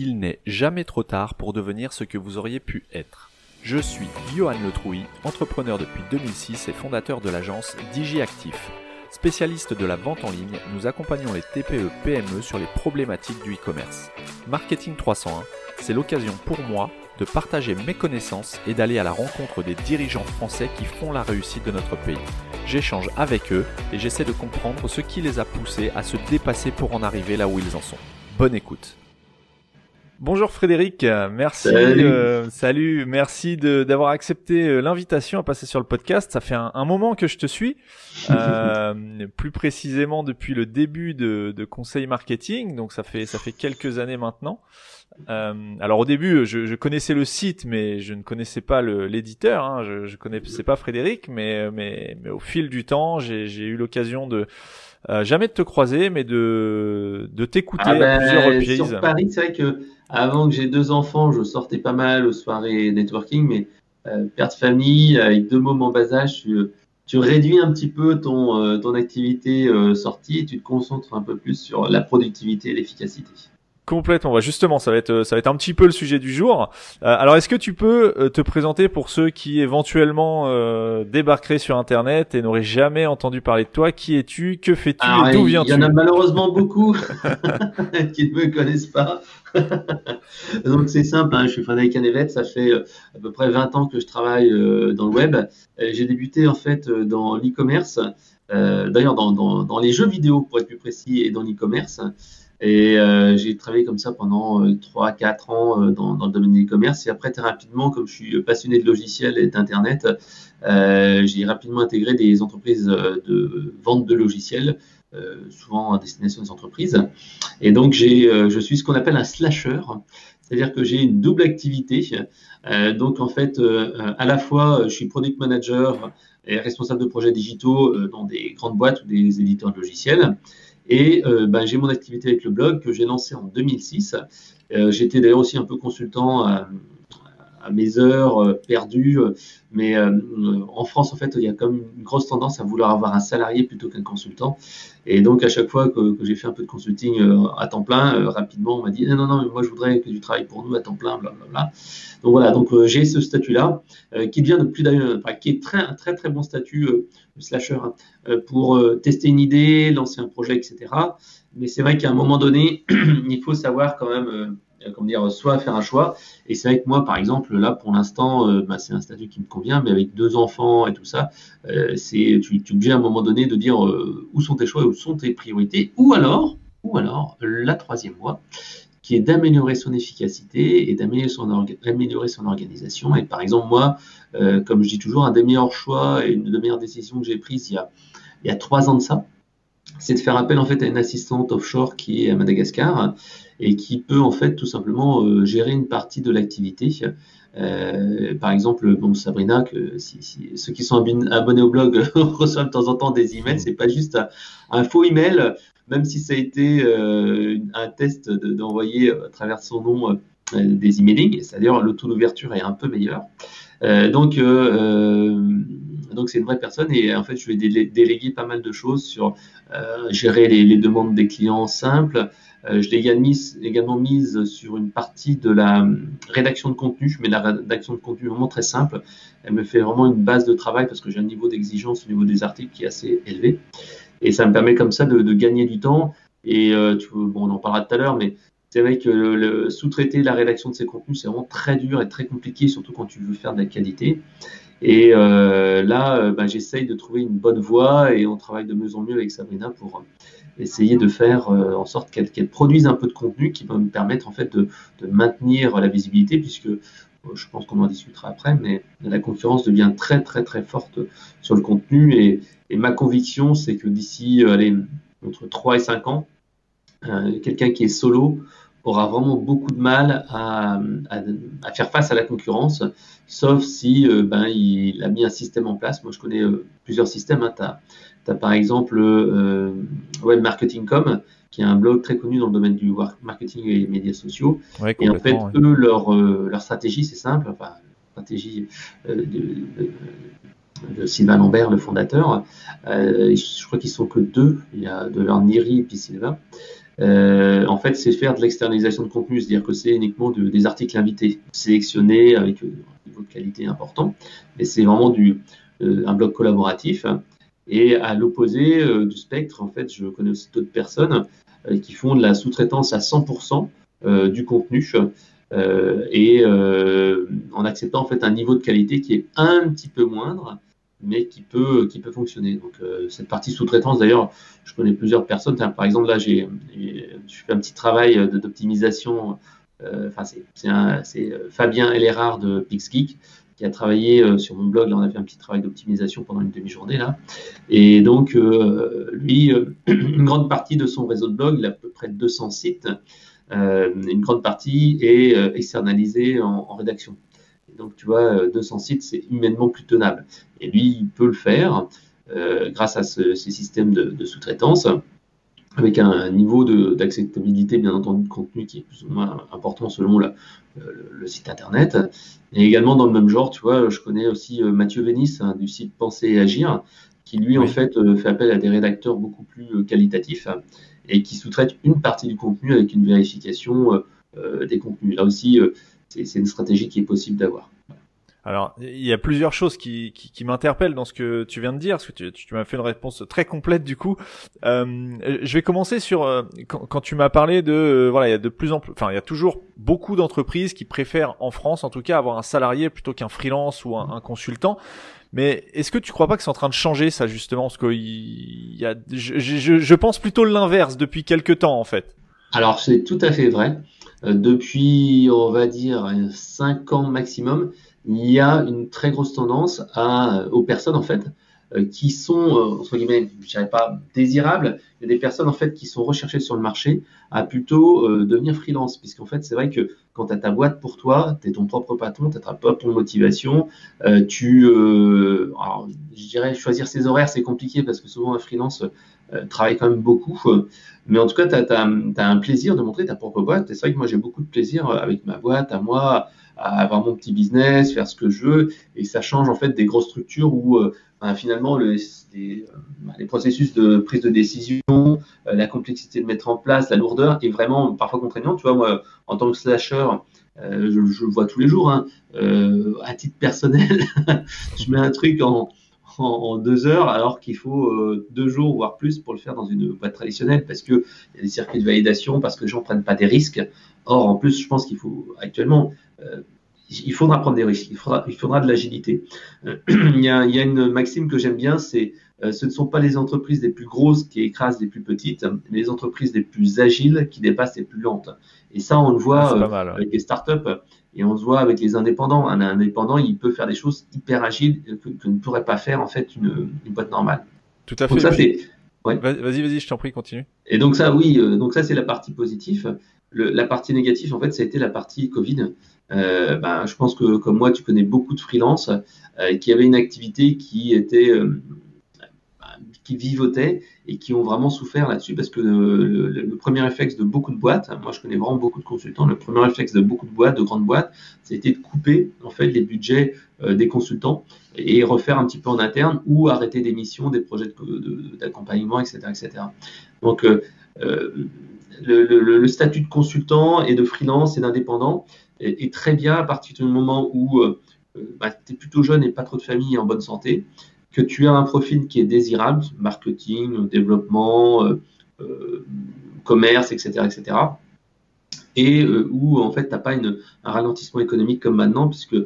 Il n'est jamais trop tard pour devenir ce que vous auriez pu être. Je suis Johan Letrouy, entrepreneur depuis 2006 et fondateur de l'agence DigiActif. Spécialiste de la vente en ligne, nous accompagnons les TPE-PME sur les problématiques du e-commerce. Marketing 301, c'est l'occasion pour moi de partager mes connaissances et d'aller à la rencontre des dirigeants français qui font la réussite de notre pays. J'échange avec eux et j'essaie de comprendre ce qui les a poussés à se dépasser pour en arriver là où ils en sont. Bonne écoute. Bonjour Frédéric, merci. Salut, euh, merci d'avoir accepté euh, l'invitation à passer sur le podcast. Ça fait un, moment que je te suis, euh, plus précisément depuis le début de, de, Conseil Marketing, donc ça fait ça fait quelques années maintenant. Euh, alors au début, je, je, connaissais le site, mais je ne connaissais pas l'éditeur. Hein. Je, je connaissais pas Frédéric, mais mais, mais au fil du temps, j'ai eu l'occasion de euh, jamais de te croiser, mais de, de t'écouter ah à plusieurs ben, reprises. Sur Paris, c'est vrai que avant que j'ai deux enfants, je sortais pas mal aux soirées networking, mais euh, père de famille, avec deux mômes en bas âge, tu, tu réduis un petit peu ton, euh, ton activité euh, sortie tu te concentres un peu plus sur la productivité et l'efficacité. Complètement. Bah, justement, ça va être ça va être un petit peu le sujet du jour. Euh, alors, est-ce que tu peux euh, te présenter pour ceux qui éventuellement euh, débarqueraient sur Internet et n'auraient jamais entendu parler de toi? Qui es-tu? Que fais-tu? Et d'où viens-tu Il y en a malheureusement beaucoup qui ne me connaissent pas. Donc c'est simple. Hein, je suis Frédéric Canevet. Ça fait à peu près 20 ans que je travaille dans le web. J'ai débuté en fait dans l'e-commerce. D'ailleurs, dans, dans, dans les jeux vidéo pour être plus précis et dans l'e-commerce. Et euh, j'ai travaillé comme ça pendant euh, 3-4 ans euh, dans, dans, le domaine du e-commerce. Et après, très rapidement, comme je suis passionné de logiciels et d'Internet, euh, j'ai rapidement intégré des entreprises de vente de logiciels, souvent à destination des entreprises. Et donc, j'ai, je suis ce qu'on appelle un slasher. C'est-à-dire que j'ai une double activité. donc, en fait, à la fois, je suis product manager et responsable de projets digitaux dans des grandes boîtes ou des éditeurs de logiciels. Et euh, ben, j'ai mon activité avec le blog que j'ai lancé en 2006. Euh, J'étais d'ailleurs aussi un peu consultant à, mes heures euh, perdues. Mais euh, en France, en fait, il y a comme une grosse tendance à vouloir avoir un salarié plutôt qu'un consultant. Et donc, à chaque fois que, que j'ai fait un peu de consulting à temps plein, rapidement, on m'a dit non, non, non, mais moi, je voudrais que tu travailles pour nous à temps plein, blablabla. Donc voilà, donc j'ai ce statut-là qui devient de plus d'ailleurs, enfin, qui est très, un très très bon statut slasher hein, pour tester une idée, lancer un projet, etc. Mais c'est vrai qu'à un moment donné, il faut savoir quand même euh, dire, soit faire un choix. Et c'est vrai que moi, par exemple, là, pour l'instant, euh, bah, c'est un statut qui me convient, mais avec deux enfants et tout ça, euh, c'est, tu, tu es à un moment donné de dire où sont tes choix, où sont tes priorités, ou alors, ou alors, la troisième voie, qui est d'améliorer son efficacité et d'améliorer son, son organisation. Et par exemple, moi, comme je dis toujours, un des meilleurs choix et une des meilleures décisions que j'ai prises il y a, il y a trois ans de ça, c'est de faire appel en fait à une assistante offshore qui est à Madagascar et qui peut en fait tout simplement euh, gérer une partie de l'activité. Euh, par exemple, bon, Sabrina, que si, si, ceux qui sont abonnés au blog reçoivent de temps en temps des emails, c'est pas juste un, faux email, même si ça a été euh, un test d'envoyer à travers son nom euh, des emailing, c'est-à-dire le taux d'ouverture est un peu meilleur. Euh, donc, donc c'est une vraie personne et en fait, je lui ai délégué pas mal de choses sur gérer les, demandes des clients simples, euh, je l'ai également mise sur une partie de la euh, rédaction de contenu. Je mets la rédaction de contenu vraiment très simple. Elle me fait vraiment une base de travail parce que j'ai un niveau d'exigence au niveau des articles qui est assez élevé. Et ça me permet comme ça de, gagner du temps. Et euh, bon, on en parlera tout à l'heure, mais c'est vrai que le, sous-traiter la rédaction de ces contenus, c'est vraiment très dur et très compliqué, surtout quand tu veux faire de la qualité. Et euh, là, bah, j'essaye de trouver une bonne voie et on travaille de mieux en mieux avec Sabrina pour essayer de faire euh, en sorte qu'elle produise un peu de contenu qui va me permettre en fait de, maintenir la visibilité puisque euh, je pense qu'on en discutera après, mais la concurrence devient très très très forte sur le contenu et, ma conviction c'est que d'ici euh, entre 3 et 5 ans, quelqu'un qui est solo aura vraiment beaucoup de mal à, faire face à la concurrence, sauf si ben, il a mis un système en place. Moi je connais plusieurs systèmes. Hein. Tu as par exemple euh, Web Marketing Com, qui est un blog très connu dans le domaine du marketing et des médias sociaux. et en fait, eux, leur, euh, leur stratégie, c'est simple, enfin, stratégie euh, de, Sylvain Lambert, le fondateur. je crois qu'ils sont que deux. Il y a de leur Niri et puis Sylvain. En fait, c'est faire de l'externalisation de contenu, c'est-à-dire que c'est uniquement des articles invités, sélectionnés avec un niveau de qualité important, mais c'est vraiment du, un blog collaboratif. Et à l'opposé du spectre, en fait, je connais aussi d'autres personnes qui font de la sous-traitance à 100% du contenu. Euh, et euh, en acceptant en fait un niveau de qualité qui est un petit peu moindre, mais qui peut qui peut fonctionner. Donc euh, cette partie sous-traitance, d'ailleurs, je connais plusieurs personnes. Par exemple, là, j'ai je fais un petit travail d'optimisation. Enfin, c'est Fabien Ellerard de PixGeek qui a travaillé sur mon blog. Là, on a fait un petit travail d'optimisation pendant une demi-journée là. Et donc, lui, une grande partie de son réseau de blog, il a à peu près 200 sites. Euh, une grande partie est euh, externalisée en, rédaction. Donc, tu vois, 200 euh, sites, c'est humainement plus tenable. Et lui, il peut le faire grâce à ces systèmes de, sous-traitance avec un, niveau d'acceptabilité, bien entendu, de contenu qui est plus ou moins important selon le, site internet. Et également dans le même genre, tu vois, je connais aussi Mathieu Vénis hein, du site Penser et Agir, qui lui, en fait, fait appel à des rédacteurs beaucoup plus qualitatifs et qui sous-traite une partie du contenu avec une vérification euh, euh, des contenus. Là aussi, euh, c'est une stratégie qui est possible d'avoir. Alors, il y a plusieurs choses qui, qui, qui m'interpellent dans ce que tu viens de dire, parce que tu, tu m'as fait une réponse très complète du coup. Euh, je vais commencer sur quand, quand, tu m'as parlé de voilà, il y a de plus en plus, enfin, il y a toujours beaucoup d'entreprises qui préfèrent en France, en tout cas, avoir un salarié plutôt qu'un freelance ou un, un consultant. Mais est-ce que tu crois pas que c'est en train de changer ça justement? Parce que il y a, je, je, je pense plutôt l'inverse depuis quelques temps en fait. Alors c'est tout à fait vrai. Euh, depuis, on va dire, 5 ans maximum, il y a une très grosse tendance à, aux personnes en fait euh, qui sont, euh, entre guillemets, je dirais pas désirables, il y a des personnes en fait qui sont recherchées sur le marché à plutôt euh, devenir freelance, puisqu'en fait c'est vrai que quand tu as ta boîte pour toi, tu es ton propre patron, tu as ta propre motivation, tu, je dirais choisir ses horaires c'est compliqué parce que souvent un freelance travaille quand même beaucoup, mais en tout cas tu as, un plaisir de montrer ta propre boîte, c'est vrai que moi j'ai beaucoup de plaisir avec ma boîte, à moi, à avoir mon petit business, faire ce que je veux, et ça change en fait des grosses structures où ben, finalement ben, les, processus de prise de décision, euh, la complexité de mettre en place, la lourdeur est vraiment parfois contraignante. Tu vois, moi, en tant que slasher, euh, je, le vois tous les jours. Hein, euh, à titre personnel, je mets un truc en, deux heures alors qu'il faut deux jours voire plus pour le faire dans une boîte traditionnelle parce que il y a des circuits de validation, parce que les gens prennent pas des risques. Or, en plus, je pense qu'il faut actuellement il faudra prendre des risques, il faudra, il faudra de l'agilité. Il, y a, une maxime que j'aime bien, c'est ce ne sont pas les entreprises les plus grosses qui écrasent les plus petites, mais les entreprises les plus agiles qui dépassent les plus lentes. Et ça, on le voit ah, euh, avec les startups et on se voit avec les indépendants. Un indépendant, il peut faire des choses hyper agiles que, ne pourrait pas faire en fait une, une boîte normale. Tout à fait. Donc ça, c'est Ouais. Vas-y, vas-y, je t'en prie, continue. Et donc ça, oui, donc ça c'est la partie positive. Le, la partie négative, en fait, ça a été la partie Covid. Euh, ben, je pense que comme moi, tu connais beaucoup de freelance euh, qui avaient une activité qui était euh, qui vivotaient et qui ont vraiment souffert là-dessus parce que le, premier réflexe de beaucoup de boîtes, moi je connais vraiment beaucoup de consultants, le premier réflexe de beaucoup de boîtes, de grandes boîtes, c'était de couper en fait les budgets des consultants et refaire un petit peu en interne ou arrêter des missions, des projets d'accompagnement, etc., etc. Donc euh, le, statut de consultant et de freelance et d'indépendant est, très bien à partir du moment où euh, euh, bah, tu es plutôt jeune et pas trop de famille et en bonne santé, que tu as un profil qui est désirable, marketing, développement, euh, commerce, etc., etc., et où en fait tu n'as pas un ralentissement économique comme maintenant, puisque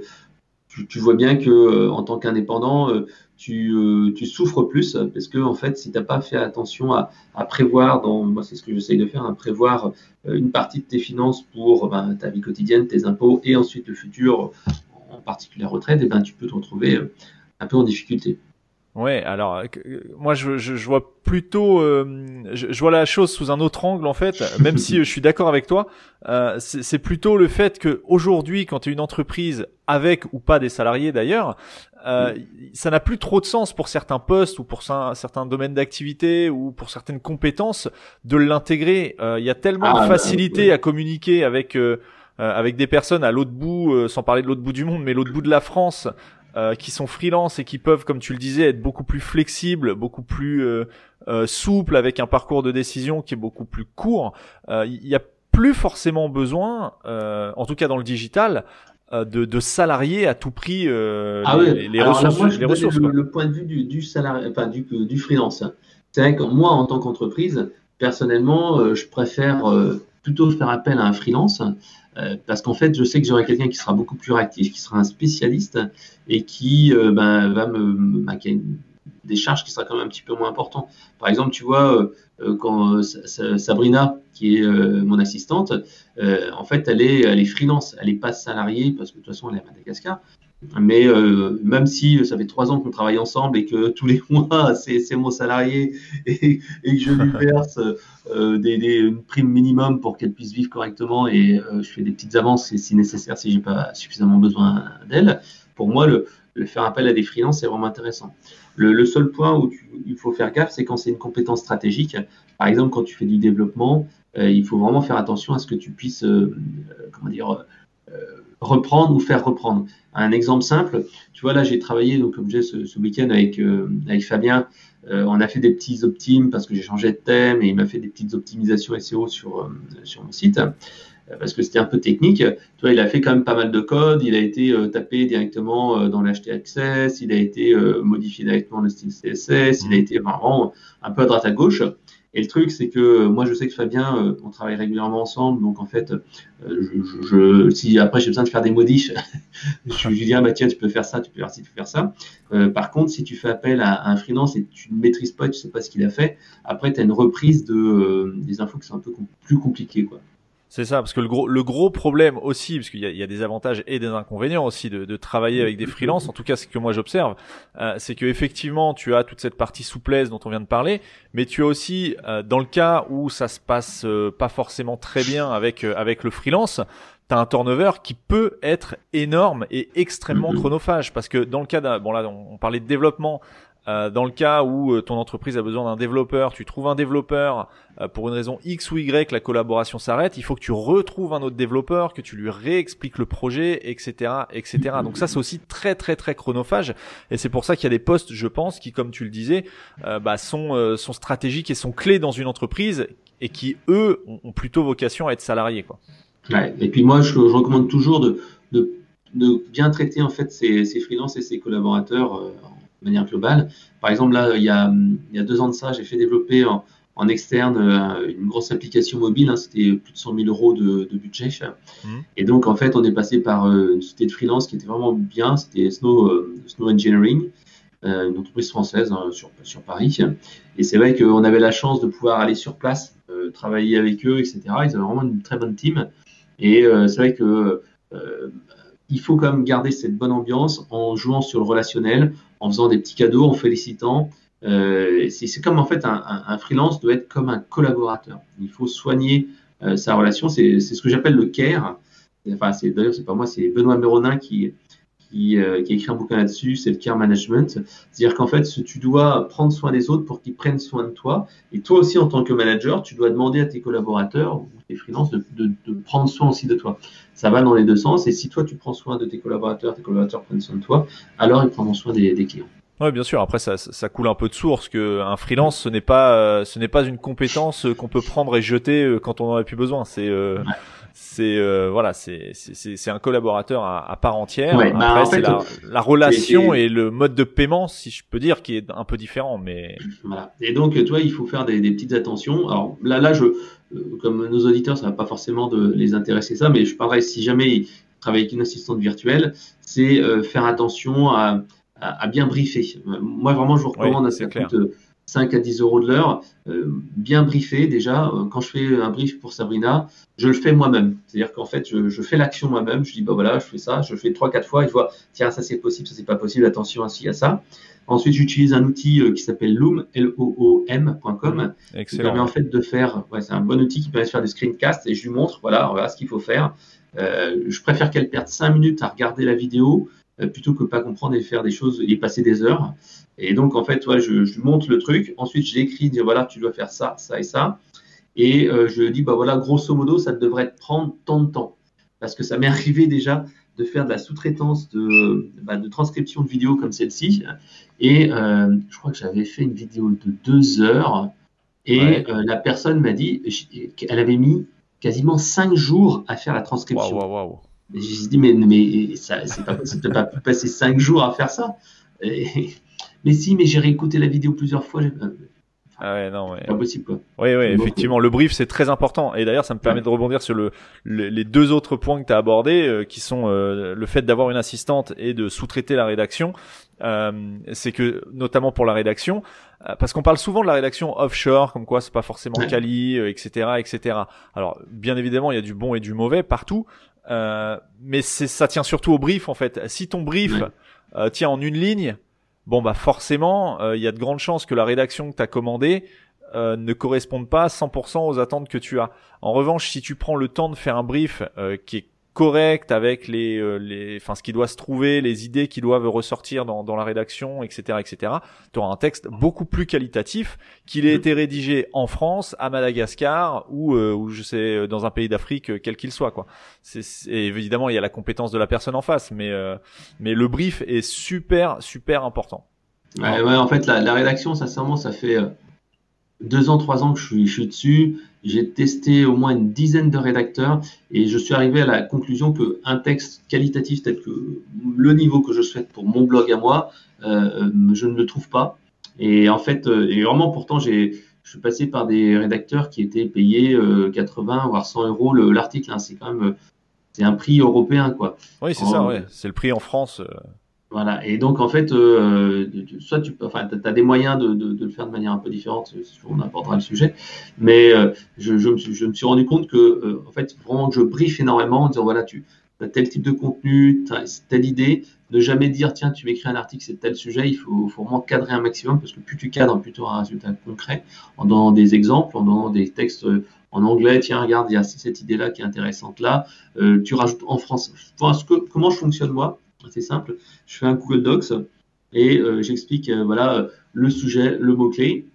tu, vois bien que en tant qu'indépendant, tu, souffres plus parce que en fait, si tu n'as pas fait attention à, prévoir, dans, moi c'est ce que j'essaye de faire, à hein, prévoir une partie de tes finances pour ben, ta vie quotidienne, tes impôts et ensuite le futur, en particulier la retraite, et ben tu peux te retrouver un peu en difficulté. Ouais, alors euh, moi je, je, je, vois plutôt, euh, je, je, vois la chose sous un autre angle en fait. Même si je suis d'accord avec toi, euh, c'est plutôt le fait que aujourd'hui, quand tu es une entreprise avec ou pas des salariés d'ailleurs, euh, ça n'a plus trop de sens pour certains postes ou pour certains domaines d'activité ou pour certaines compétences de l'intégrer. Euh, il y a tellement de ah, facilité à communiquer avec avec des personnes à l'autre bout, sans parler de l'autre bout du monde, mais l'autre bout de la France, qui sont freelance et qui peuvent, comme tu le disais, être beaucoup plus flexibles, beaucoup plus souples avec un parcours de décision qui est beaucoup plus court. Il y a plus forcément besoin, en tout cas dans le digital, de, de, salariés à tout prix ah les, ressources. le, point de vue du, du salarié, enfin du, du freelance. C'est vrai que moi, en tant qu'entreprise, personnellement, je préfère plutôt faire appel à un freelance euh, parce qu'en fait, je sais que j'aurai quelqu'un qui sera beaucoup plus réactif, qui sera un spécialiste et qui euh, ben, va me, bah, qui a des charges qui sera quand même un petit peu moins importantes. Par exemple, tu vois, euh, quand Sabrina, qui est mon assistante, en fait, elle est, elle est freelance, elle n'est pas salariée parce que de toute façon, elle est à Madagascar. Mais euh, même si ça fait trois ans qu'on travaille ensemble et que tous les mois c'est mon salarié et, et, que je lui verse euh, des, des, une prime minimum pour qu'elle puisse vivre correctement et euh, je fais des petites avances si nécessaire si j'ai pas suffisamment besoin d'elle. Pour moi, le, le, faire appel à des freelances c'est vraiment intéressant. Le, le seul point où tu, il faut faire gaffe, c'est quand c'est une compétence stratégique. Par exemple, quand tu fais du développement, euh, il faut vraiment faire attention à ce que tu puisses, comment dire reprendre ou faire reprendre. Un exemple simple, tu vois là j'ai travaillé donc comme j'ai ce, ce week-end avec euh, avec Fabien, euh, on a fait des petits optimes parce que j'ai changé de thème et il m'a fait des petites optimisations SEO sur euh, sur mon site parce que c'était un peu technique. Tu vois, il a fait quand même pas mal de code, il a été tapé directement dans l'HT Access, il a été modifié directement le style CSS, il a été vraiment un peu à droite à gauche. Et le truc, c'est que euh, moi, je sais que Fabien, euh, on travaille régulièrement ensemble, donc en fait, euh, je, je, si après j'ai besoin de faire des modiches, je lui dis ah bah tiens, tu peux faire ça, tu peux faire ci, tu peux faire ça. par contre, si tu fais appel à, un freelance et tu ne maîtrises pas, tu sais pas ce qu'il a fait, après tu as une reprise de des infos qui sont un peu plus compliquées quoi. C'est ça, parce que le gros, le gros problème aussi, parce qu'il y a, y a, des avantages et des inconvénients aussi de, de travailler avec des freelances, en tout cas ce que moi j'observe, euh, c'est que effectivement tu as toute cette partie souplesse dont on vient de parler, mais tu as aussi, euh, dans le cas où ça se passe euh, pas forcément très bien avec, avec le freelance, tu as un turnover qui peut être énorme et extrêmement chronophage, parce que dans le cas d'un, bon là on parlait de développement, euh, dans le cas où euh, ton entreprise a besoin d'un développeur, tu trouves un développeur euh, pour une raison X ou Y, la collaboration s'arrête. Il faut que tu retrouves un autre développeur, que tu lui réexpliques le projet, etc., etc. Donc ça, c'est aussi très très très chronophage. Et c'est pour ça qu'il y a des postes, je pense, qui, comme tu le disais, bah, sont stratégiques et sont clés dans une entreprise et qui eux ont plutôt vocation à être salariés. Et puis moi, je, recommande toujours de, bien traiter en fait ces, ces freelances et ces collaborateurs de manière globale. Par exemple, là, il y a, il y a deux ans de ça, j'ai fait développer en, en externe euh, une grosse application mobile. Hein, c'était plus de 100 000 euros de, de budget. Mmh. Et donc, en fait, on est passé par euh, une société de freelance qui était vraiment bien. C'était Snow, euh, Snow Engineering, une entreprise française hein, sur, sur Paris. Et c'est vrai qu'on avait la chance de pouvoir aller sur place, travailler avec eux, etc. Ils avaient vraiment une très bonne team. Et c'est vrai que il faut quand même garder cette bonne ambiance en jouant sur le relationnel, en faisant des petits cadeaux, en félicitant. Euh, c'est comme en fait un, freelance doit être comme un collaborateur. Il faut soigner euh, sa relation. C'est ce que j'appelle le care. Enfin, d'ailleurs c'est pas moi, c'est Benoît Méronin qui qui, euh, qui, a écrit un bouquin là-dessus, c'est le care management. C'est-à-dire qu'en fait, tu dois prendre soin des autres pour qu'ils prennent soin de toi. Et toi aussi, en tant que manager, tu dois demander à tes collaborateurs ou tes freelances de, de, de, prendre soin aussi de toi. Ça va dans les deux sens. Et si toi, tu prends soin de tes collaborateurs, tes collaborateurs prennent soin de toi, alors ils prendront soin des, des clients. Oui, bien sûr. Après, ça, ça coule un peu de source que un freelance, ce n'est pas, euh, ce n'est pas une compétence qu'on peut prendre et jeter euh, quand on en a plus besoin. C'est, c'est euh, voilà, c'est c'est un collaborateur à, à part entière. Ouais, bah, Après, c'est la, la, relation et le mode de paiement, si je peux dire, qui est un peu différent, mais voilà. Et donc, toi, il faut faire des, des petites attentions. Alors là, là, je, euh, comme nos auditeurs, ça va pas forcément de les intéresser ça, mais je parlerai si jamais ils travaillent avec une assistante virtuelle, c'est euh, faire attention à, à, à, bien briefer. Moi, vraiment, je vous recommande ouais, à cette 5 à 10 euros de l'heure, euh, bien briefé déjà. Euh, quand je fais un brief pour Sabrina, je le fais moi-même. C'est-à-dire qu'en fait, je, je fais l'action moi-même. Je dis, bah voilà, je fais ça, je fais 3-4 fois et je vois, tiens, ça c'est possible, ça c'est pas possible, attention ainsi à ça. Ensuite, j'utilise un outil euh, qui s'appelle Loom, L-O-O-M.com, qui permet en fait de faire, ouais, c'est un bon outil qui permet de faire des screencasts et je lui montre, voilà, voilà ce qu'il faut faire. Euh, je préfère qu'elle perde 5 minutes à regarder la vidéo euh, plutôt que pas comprendre et faire des choses et passer des heures. Et donc, en fait, ouais, je, je monte le truc. Ensuite, j'écris, dire voilà, tu dois faire ça, ça et ça. Et euh, je dis, bah voilà, grosso modo, ça devrait te prendre tant de temps. Parce que ça m'est arrivé déjà de faire de la sous-traitance de, bah, de, transcription de vidéos comme celle-ci. Et euh, je crois que j'avais fait une vidéo de deux heures. Et euh, la personne m'a dit qu'elle avait mis quasiment cinq jours à faire la transcription. Wow, wow, wow. J'ai dit, mais, mais ça, c'est pas possible, pas pu passer cinq jours à faire ça. Mais si, mais j'ai réécouté la vidéo plusieurs fois. Ah ouais, non, ouais. Pas possible, quoi. Oui, oui, effectivement. Le brief, c'est très important. Et d'ailleurs, ça me permet de rebondir sur le, les deux autres points que tu as abordés, euh, qui sont euh, le fait d'avoir une assistante et de sous-traiter la rédaction. Euh, c'est que, notamment pour la rédaction, euh, parce qu'on parle souvent de la rédaction offshore, comme quoi c'est pas forcément quali, etc., etc. Alors, bien évidemment, il y a du bon et du mauvais partout, mais c'est ça tient surtout au brief, en fait. Si ton brief tient en une ligne, bon bah forcément, euh, il y a de grandes chances que la rédaction que tu as commandée euh, ne corresponde pas à 100% aux attentes que tu as. En revanche, si tu prends le temps de faire un brief euh, qui est correct avec les, euh, les, enfin ce qui doit se trouver, les idées qui doivent ressortir dans, dans la rédaction, etc., etc. Tu auras un texte beaucoup plus qualitatif qu'il ait mm. été rédigé en France, à Madagascar ou, euh, ou je sais dans un pays d'Afrique euh, quel qu'il soit quoi. C'est, évidemment il y a la compétence de la personne en face, mais mais le brief est super super important. Ouais, ouais en fait la, la rédaction, sincèrement, ça fait deux ans, trois ans que je suis, je suis dessus. J'ai testé au moins une dizaine de rédacteurs et je suis arrivé à la conclusion qu'un texte qualitatif tel que le niveau que je souhaite pour mon blog à moi, euh, je ne le trouve pas. Et en fait, euh, et vraiment pourtant, j'ai, je suis passé par des rédacteurs qui étaient payés 80 euh, voire 100 euros l'article. Hein. C'est quand même c'est un prix européen quoi. Oui, c'est ça. Ouais. C'est le prix en France. Voilà. Et donc, en fait, euh, soit tu enfin, as des moyens de, de, de, le faire de manière un peu différente, on abordera le sujet. Mais euh, je, je, me suis, je, me suis, rendu compte que, euh, en fait, vraiment, je brief énormément en disant, voilà, tu as tel type de contenu, telle idée. Ne jamais dire, tiens, tu m'écris un article, c'est tel sujet. Il faut, faut, vraiment cadrer un maximum parce que plus tu cadres, plus tu auras un résultat concret en donnant des exemples, en donnant des textes en anglais. Tiens, regarde, il y a cette idée-là qui est intéressante là. tu rajoutes en France. que, comment je fonctionne moi c'est simple. Je fais un Google Docs et euh, j'explique euh, voilà le sujet, le mot clé.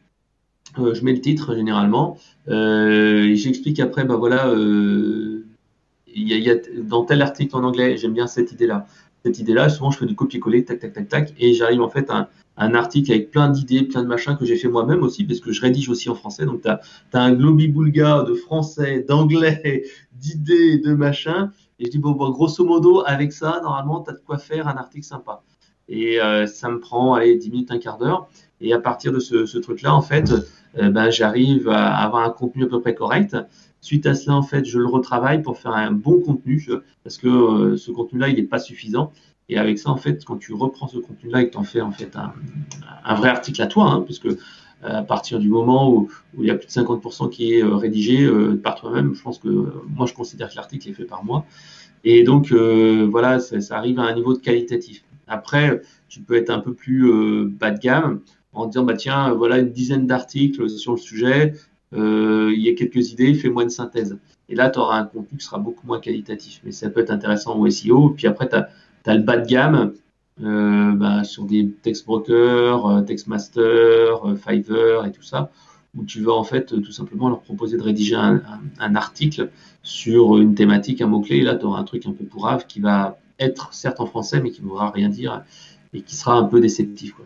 Euh, je mets le titre généralement. j'explique après bah voilà il y, a, dans tel article en anglais j'aime bien cette idée là. Cette idée là souvent je fais du copier-coller tac tac tac tac et j'arrive en fait à un, article avec plein d'idées, plein de machins que j'ai fait moi-même aussi, parce que je rédige aussi en français. Donc, tu as, un globi-boulga de français, d'anglais, d'idées, de machins. Et je dis, bon, grosso modo, avec ça, normalement, tu de quoi faire un article sympa. Et euh, ça me prend, allez, 10 minutes, un quart d'heure. Et à partir de ce, ce truc-là, en fait, euh, ben, j'arrive à avoir un contenu à peu près correct. Suite à cela, en fait, je le retravaille pour faire un bon contenu, parce que euh, ce contenu-là, il n'est pas suffisant. Et avec ça, en fait, quand tu reprends ce contenu-là et que tu en fais en fait un, un, vrai article à toi, hein, puisque à partir du moment où, où, il y a plus de 50% qui est euh, rédigé euh, par toi-même, je pense que moi je considère que l'article est fait par moi. Et donc euh, voilà, ça, ça, arrive à un niveau de qualitatif. Après, tu peux être un peu plus bas de gamme en disant bah tiens, voilà une dizaine d'articles sur le sujet, il y a quelques idées, fais-moi une synthèse. Et là, tu auras un contenu qui sera beaucoup moins qualitatif. Mais ça peut être intéressant au SEO. Puis après, tu as, as, le bas de gamme euh, bah, sur des text brokers, euh, Textmaster, euh, Fiverr et tout ça, où tu vas en fait tout simplement leur proposer de rédiger un, un, article sur une thématique, un mot-clé, et là tu auras un truc un peu pourrave qui va être certes en français, mais qui ne voudra rien dire et qui sera un peu déceptif. Quoi.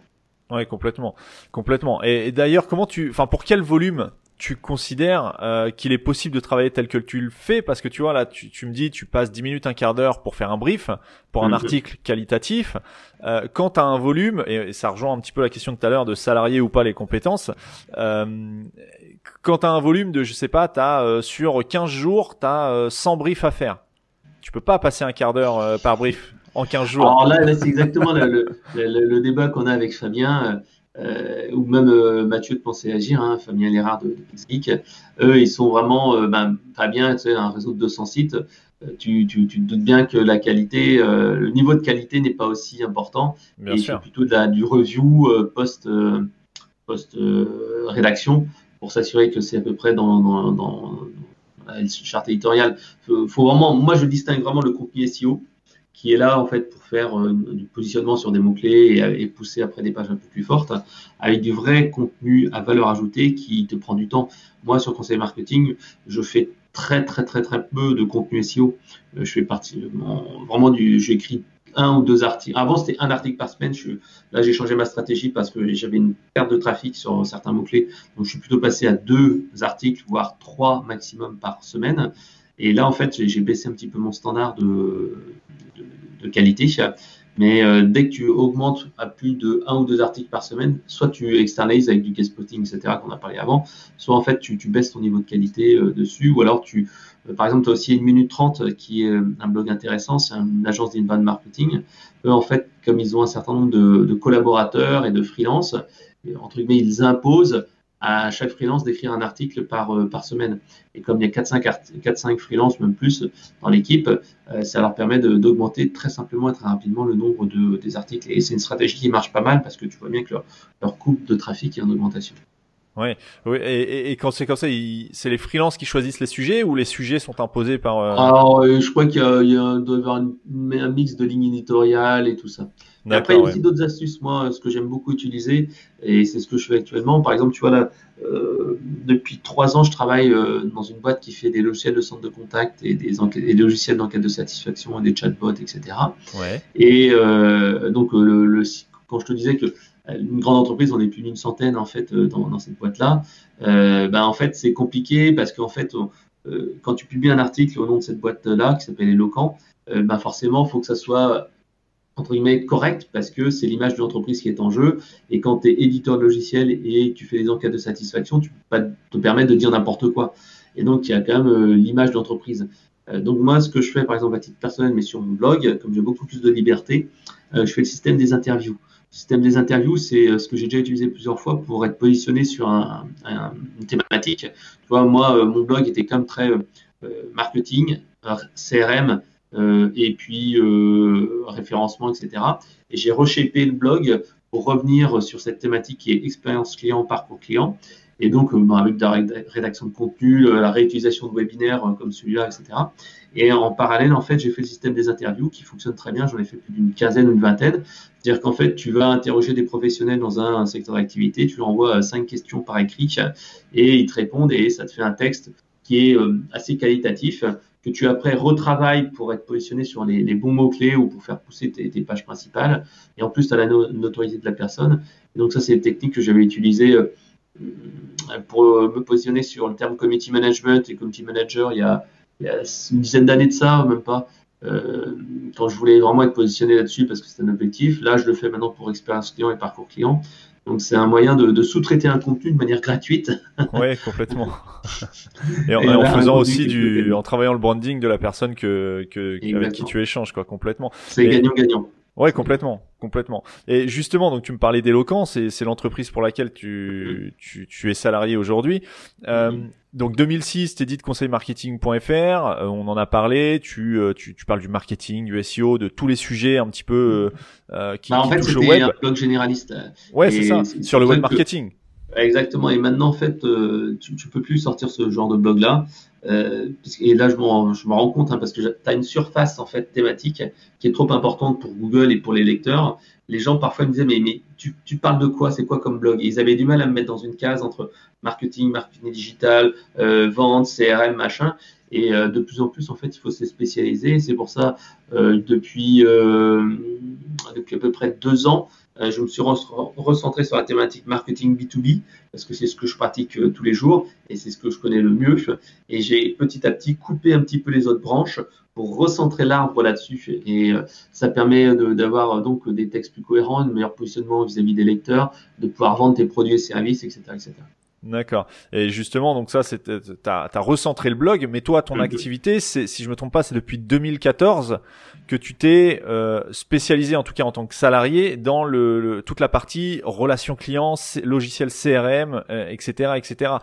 Ouais, complètement, complètement. Et, et d'ailleurs, comment tu, enfin, pour quel volume tu considères euh, qu'il est possible de travailler tel que tu le fais? Parce que tu vois là tu, tu me dis tu passes 10 minutes un quart d'heure pour faire un brief pour un mhm. article qualitatif. Euh, quand tu as un volume et, ça rejoint un petit peu la question de tout à l'heure de salarier ou pas les compétences euh, quand tu as un volume de je sais pas tu as euh, sur 15 jours tu as 100 briefs à faire. Tu peux pas passer un quart d'heure par brief en 15 jours. Alors là, c'est exactement le, le, le, le, débat qu'on a avec Fabien ou même euh, Mathieu de Penser Agir, hein, Fabien Lérard de, de eux, ils sont vraiment, euh, ben, pas bien, tu sais, un réseau de 200 sites, tu, tu, tu, te doutes bien que la qualité, le niveau de qualité n'est pas aussi important, bien et c'est plutôt de la, du review post, post rédaction pour s'assurer que c'est à peu près dans, dans, dans, la charte éditoriale. Faut, faut, vraiment, moi je distingue vraiment le contenu SEO qui est là en fait pour faire euh, du positionnement sur des mots-clés et, pousser après des pages un peu plus fortes, avec du vrai contenu à valeur ajoutée qui te prend du temps. Moi, sur conseil marketing, je fais très très très très peu de contenu SEO. Euh, je fais partie vraiment du, j'écris un ou deux articles. Avant, c'était un article par semaine. Là, j'ai changé ma stratégie parce que j'avais une perte de trafic sur certains mots-clés. Donc, je suis plutôt passé à deux articles, voire trois maximum par semaine. Et là, en fait, j'ai baissé un petit peu mon standard de, qualité. Mais euh, dès que tu augmentes à plus de un ou deux articles par semaine, soit tu externalises avec du guest spotting, etc., qu'on a parlé avant, soit en fait tu, tu baisses ton niveau de qualité euh, dessus, ou alors tu, euh, par exemple, tu as aussi une minute 30 qui est un blog intéressant, c'est une agence d'inbound marketing. Eux, en fait, comme ils ont un certain nombre de, de collaborateurs et de freelance, entre guillemets, ils imposent à chaque freelance d'écrire un article par, euh, par semaine. Et comme il y a 4-5 freelances, même plus, dans l'équipe, euh, ça leur permet d'augmenter très simplement et très rapidement le nombre de, des articles. Et c'est une stratégie qui marche pas mal parce que tu vois bien que leur, leur coût de trafic est en augmentation. Ouais, oui, et, et, quand c'est comme ça, c'est les freelances qui choisissent les sujets ou les sujets sont imposés par. Euh... Alors, je crois qu'il y, y, a, doit y avoir un mix de lignes éditoriales et tout ça. Après, il y a aussi d'autres astuces. Moi, ce que j'aime beaucoup utiliser, et c'est ce que je fais actuellement. Par exemple, tu vois là, euh, depuis trois ans, je travaille euh, dans une boîte qui fait des logiciels de centre de contact et des, et des logiciels d'enquête de satisfaction et des chatbots, etc. Ouais. Et euh, donc, le, le, quand je te disais que une grande entreprise, on est plus d'une centaine en fait euh, dans, dans cette boîte-là. Euh, ben, en fait, c'est compliqué parce qu'en fait, euh, quand tu publies un article au nom de cette boîte-là qui s'appelle Eloquent, euh, ben forcément, il faut que ça soit entre guillemets correct parce que c'est l'image de l'entreprise qui est en jeu. Et quand tu es éditeur de logiciel et tu fais des enquêtes de satisfaction, tu peux pas te permettre de dire n'importe quoi. Et donc, il y a quand même l'image de l'entreprise. donc moi, ce que je fais, par exemple, à titre personnel, mais sur mon blog, comme j'ai beaucoup plus de liberté, je fais le système des interviews système des interviews, c'est euh, ce que j'ai déjà utilisé plusieurs fois pour être positionné sur un, un, une thématique. Tu vois, moi, euh, mon blog était comme très euh, marketing, CRM, euh, et puis euh, référencement, etc. Et j'ai reshapé le blog pour revenir sur cette thématique qui est expérience client, parcours client. Et donc, euh, avec la rédaction de contenu, la réutilisation de webinaires comme celui-là, etc. Et en parallèle, en fait, j'ai fait le système des interviews qui fonctionne très bien. J'en ai fait plus d'une quinzaine ou une vingtaine. C'est-à-dire qu'en fait, tu vas interroger des professionnels dans un, secteur d'activité, tu leur envoies euh, cinq questions par écrit et ils te répondent et ça te fait un texte qui est euh, assez qualitatif que tu après retravailles pour être positionné sur les, bons mots-clés ou pour faire pousser tes, pages principales. Et en plus, tu as la notoriété de la personne. Donc ça, c'est une technique que j'avais utilisée euh, pour me positionner sur le terme committee management et committee manager il y a une dizaine d'années de ça, même pas, euh, quand je voulais vraiment être positionné là-dessus parce que c'était un objectif. Là, je le fais maintenant pour expérience client et parcours client. Donc, c'est un moyen de, de sous-traiter un contenu de manière gratuite. Oui, complètement. et en, et en faisant aussi du, en travaillant le branding de la personne que, que, avec qui tu échanges, quoi, complètement. C'est gagnant-gagnant. Ouais, complètement, complètement. Et justement, donc tu me parlais d'éloquence, c'est l'entreprise pour laquelle tu, tu, tu es salarié aujourd'hui. Euh, mm-hmm. Donc 2006, t'es dit de conseilmarketing.fr, euh, on en a parlé, tu, euh, tu, tu, parles du marketing, du SEO, de tous les sujets un petit peu euh, qui, bah, en qui fait, touchent au web. un blog généraliste. Ouais, c'est ça, sur le web marketing. Exactement. Et maintenant, en fait, tu, tu peux plus sortir ce genre de blog-là. Euh, et là, je me, je me rends compte hein, parce que tu as une surface en fait thématique qui est trop importante pour Google et pour les lecteurs. Les gens parfois me disaient mais, mais tu, tu parles de quoi? C'est quoi comme blog? Et Ils avaient du mal à me mettre dans une case entre marketing, marketing digital, euh, vente, CRM, machin. Et euh, de plus en plus, en fait, il faut se spécialiser. C'est pour ça, euh, depuis, euh, depuis à peu près deux ans, je me suis recentré sur la thématique marketing B2B parce que c'est ce que je pratique euh, tous les jours et c'est ce que je connais le mieux. Et j'ai petit à petit coupé un petit peu les autres branches pour recentrer l'arbre là-dessus. Et euh, ça permet d'avoir donc des textes plus cohérents, un meilleur positionnement vis-à-vis -vis des lecteurs, de pouvoir vendre tes produits et services, etc., etc. D'accord. Et justement, donc ça, c'est t'as as recentré le blog, mais toi, ton activité, c'est si je me trompe pas, c'est depuis 2014 que tu t'es euh, spécialisé, en tout cas en tant que salarié, dans le, toute la partie relations clients, logiciel CRM, etc., etc.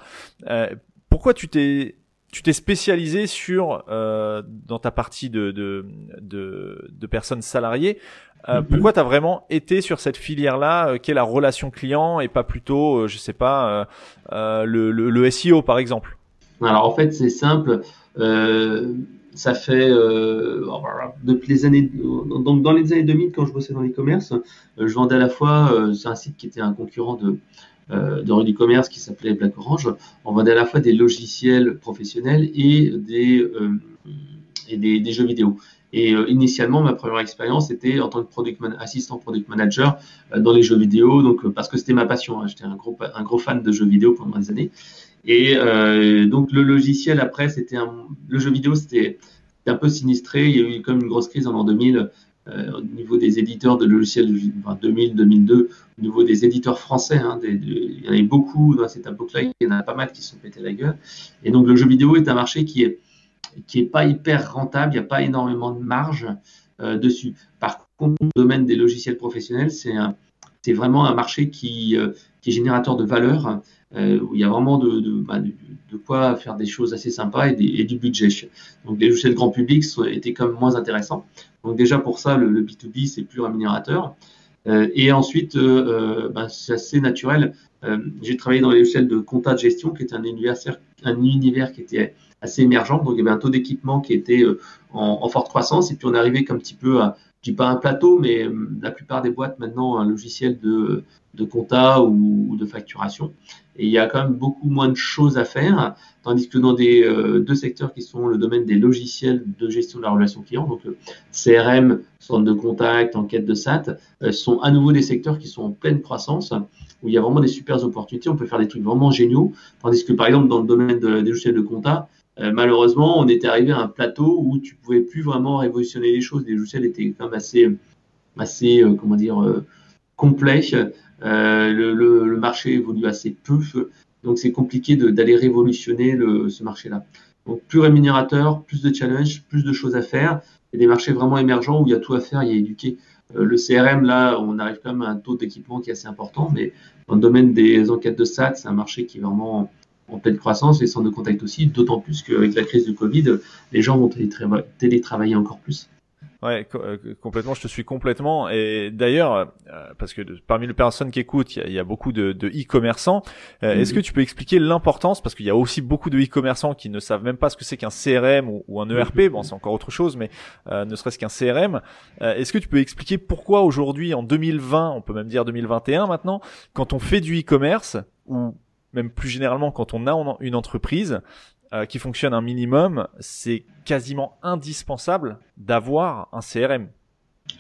Euh, pourquoi tu t'es tu t'es spécialisé sur euh, dans ta partie de de, de, de personnes salariées euh, mm-hmm. Pourquoi tu as vraiment été sur cette filière-là, euh, qui est la relation client, et pas plutôt, euh, je sais pas, le, le, le, SEO par exemple? Alors en fait, c'est simple. ça fait depuis les années donc dans les années 2000 quand je bossais dans l'e-commerce, je vendais à la fois c'est un site qui était un concurrent de dans l'e-commerce qui s'appelait Black Orange. On vendait à la fois des logiciels professionnels et des et des, des jeux vidéo. Et euh, initialement, ma première expérience était en tant que product assistant product manager euh, dans les jeux vidéo, donc euh, parce que c'était ma passion. Hein. J'étais un gros, un gros fan de jeux vidéo pendant des années. Et donc le logiciel après, c'était le jeu vidéo, c'était un peu sinistré. Il y a eu comme une grosse crise en l'an 2000 au niveau des éditeurs de logiciels, enfin 2000, 2002, au niveau des éditeurs français. Hein, il y en avait beaucoup dans cette époque-là. Il y en a pas mal qui se sont pété la gueule. Et donc le jeu vidéo est un marché qui est qui n'est pas hyper rentable, il n'y a pas énormément de marge euh, dessus. Par contre, le domaine des logiciels professionnels, c'est vraiment un marché qui, euh, qui, est générateur de valeur, euh, où il y a vraiment bah, de, quoi faire des choses assez sympas et, du budget. Donc les logiciels grand public étaient quand même moins intéressants. Donc déjà pour ça, le, le B2B, c'est plus rémunérateur. Et ensuite, bah, c'est assez naturel. J'ai travaillé dans les logiciels de compta de gestion, qui est un univers qui était assez émergente. Donc, il y avait un taux d'équipement qui était euh, en, forte croissance. Et puis, on arrivait un petit peu à, je dis pas un plateau, mais euh, la plupart des boîtes maintenant un logiciel de, de compta ou, de facturation. Et il y a quand même beaucoup moins de choses à faire, tandis que dans des euh, deux secteurs qui sont le domaine des logiciels de gestion de la relation client, donc CRM, centre de contact, enquête de SAT, sont à nouveau des secteurs qui sont en pleine croissance, où il y a vraiment des super opportunités. On peut faire des trucs vraiment géniaux, tandis que par exemple dans le domaine des logiciels de compta, euh, malheureusement, on était arrivé à un plateau où tu pouvais plus vraiment révolutionner les choses. Les logiciels étaient quand même assez, assez, euh, comment dire, euh, complet. Le, marché évolue assez peu, donc c'est compliqué d'aller révolutionner ce marché-là. Donc plus rémunérateur, plus de challenge, plus de choses à faire, et des marchés vraiment émergents où il y a tout à faire, il y a éduquer. le CRM, là, on arrive quand même à un taux d'équipement qui est assez important, mais dans le domaine des enquêtes de SAT, c'est un marché qui est vraiment en pleine croissance, les centres de contact aussi, d'autant plus qu'avec la crise du Covid, les gens vont télétravailler encore plus. Ouais, euh, complètement. Je te suis complètement. Et d'ailleurs, euh, parce que parmi les personnes qui écoutent, il y a, beaucoup de e-commerçants. Euh, est-ce que tu peux expliquer l'importance, parce qu'il y a aussi beaucoup de e-commerçants qui ne savent même pas ce que c'est qu'un CRM ou, un ERP. Bon, c'est encore autre chose, mais ne serait-ce qu'un CRM. Est-ce que tu peux expliquer pourquoi aujourd'hui, en 2020, on peut même dire 2021 maintenant, quand on fait du e-commerce ou même plus généralement quand on a une entreprise euh, qui fonctionne un minimum, c'est quasiment indispensable d'avoir un CRM.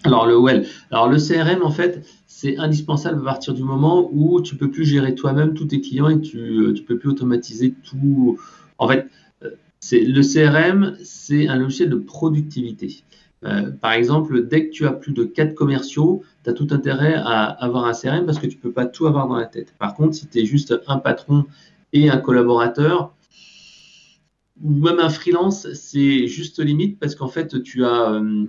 Alors le well, alors le CRM en fait, c'est indispensable à partir du moment où tu peux plus gérer toi-même tous tes clients et tu euh, tu peux plus automatiser tout. En fait, euh, c'est le CRM, c'est un logiciel de productivité. Euh, par exemple, dès que tu as plus de quatre commerciaux, tu as tout intérêt à avoir un CRM parce que tu peux pas tout avoir dans la tête. Par contre, si tu es juste un patron et un collaborateur, ou même un freelance, c'est juste limite parce qu'en fait, tu as, euh,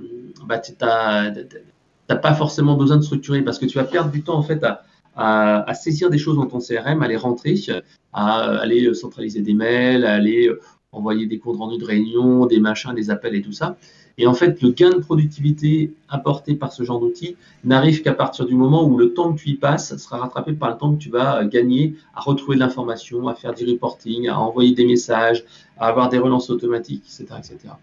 bah, pas forcément besoin de structurer parce que tu vas perdre du temps en fait à, à, saisir des choses dans ton CRM, à les rentrer, à aller centraliser des mails, à aller envoyer des comptes rendus de réunion, des machins, des appels et tout ça. Et en fait, le gain de productivité apporté par ce genre d'outil n'arrive qu'à partir du moment où le temps que tu y passes sera rattrapé par le temps que tu vas gagner à retrouver de l'information, à faire du reporting, à envoyer des messages, à avoir des relances automatiques, etc. etc.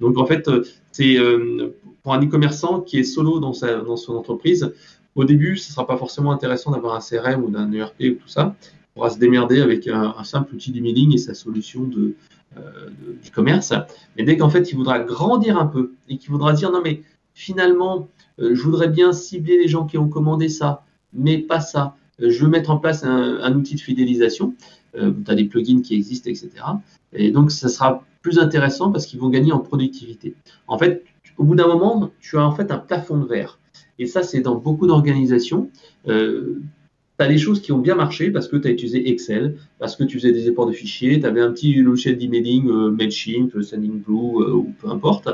Donc en fait, c'est euh, pour un e-commerçant qui est solo dans son entreprise, au début, ce ne sera pas forcément intéressant d'avoir un CRM ou d'un ERP ou tout ça. Il pourra se démerder avec un, un simple outil d'emailing et sa solution de, euh, du commerce. Mais dès qu'en fait il voudra grandir un peu et qu'il voudra dire non mais finalement euh, je voudrais bien cibler les gens qui ont commandé ça, mais pas ça. Euh, je veux mettre en place un, outil de fidélisation. tu as des plugins qui existent, etc. Et donc ça sera plus intéressant parce qu'ils vont gagner en productivité. En fait, au bout d'un moment, tu as en fait un plafond de verre. Et ça, c'est dans beaucoup d'organisations tu as des choses qui ont bien marché parce que tu as utilisé Excel, parce que tu faisais des efforts de fichiers, tu avais un petit logiciel d'emailing, euh, Mailchimp, Sendingblue euh, ou peu importe.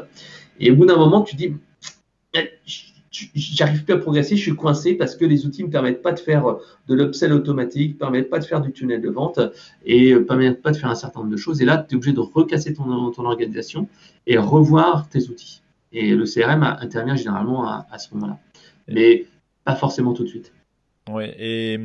Et au bout d'un moment, tu dis, eh, j'arrive plus à progresser, je suis coincé parce que les outils ne me permettent pas de faire de l'upsell automatique, ne permettent pas de faire du tunnel de vente et ne permettent pas de faire un certain nombre de choses. Et là, tu es obligé de recasser ton, organisation et revoir tes outils. Et le CRM intervient généralement à, à ce moment-là. Mais pas forcément tout de suite. Ouais, et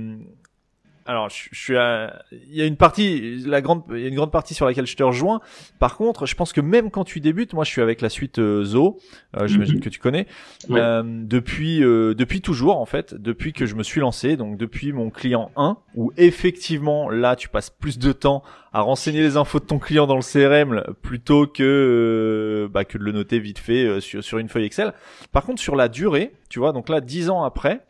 alors je, suis à... il y a une partie la grande il y a une grande partie sur laquelle je te rejoins. Par contre je pense que même quand tu débutes moi je suis avec la suite euh, Zo euh, j'imagine mhm. que tu connais euh, depuis euh, depuis toujours en fait depuis que je me suis lancé donc depuis mon client 1 où effectivement là tu passes plus de temps à renseigner les infos de ton client dans le CRM plutôt que bah, que de le noter vite fait sur sur une feuille Excel. Par contre sur la durée tu vois donc là dix ans après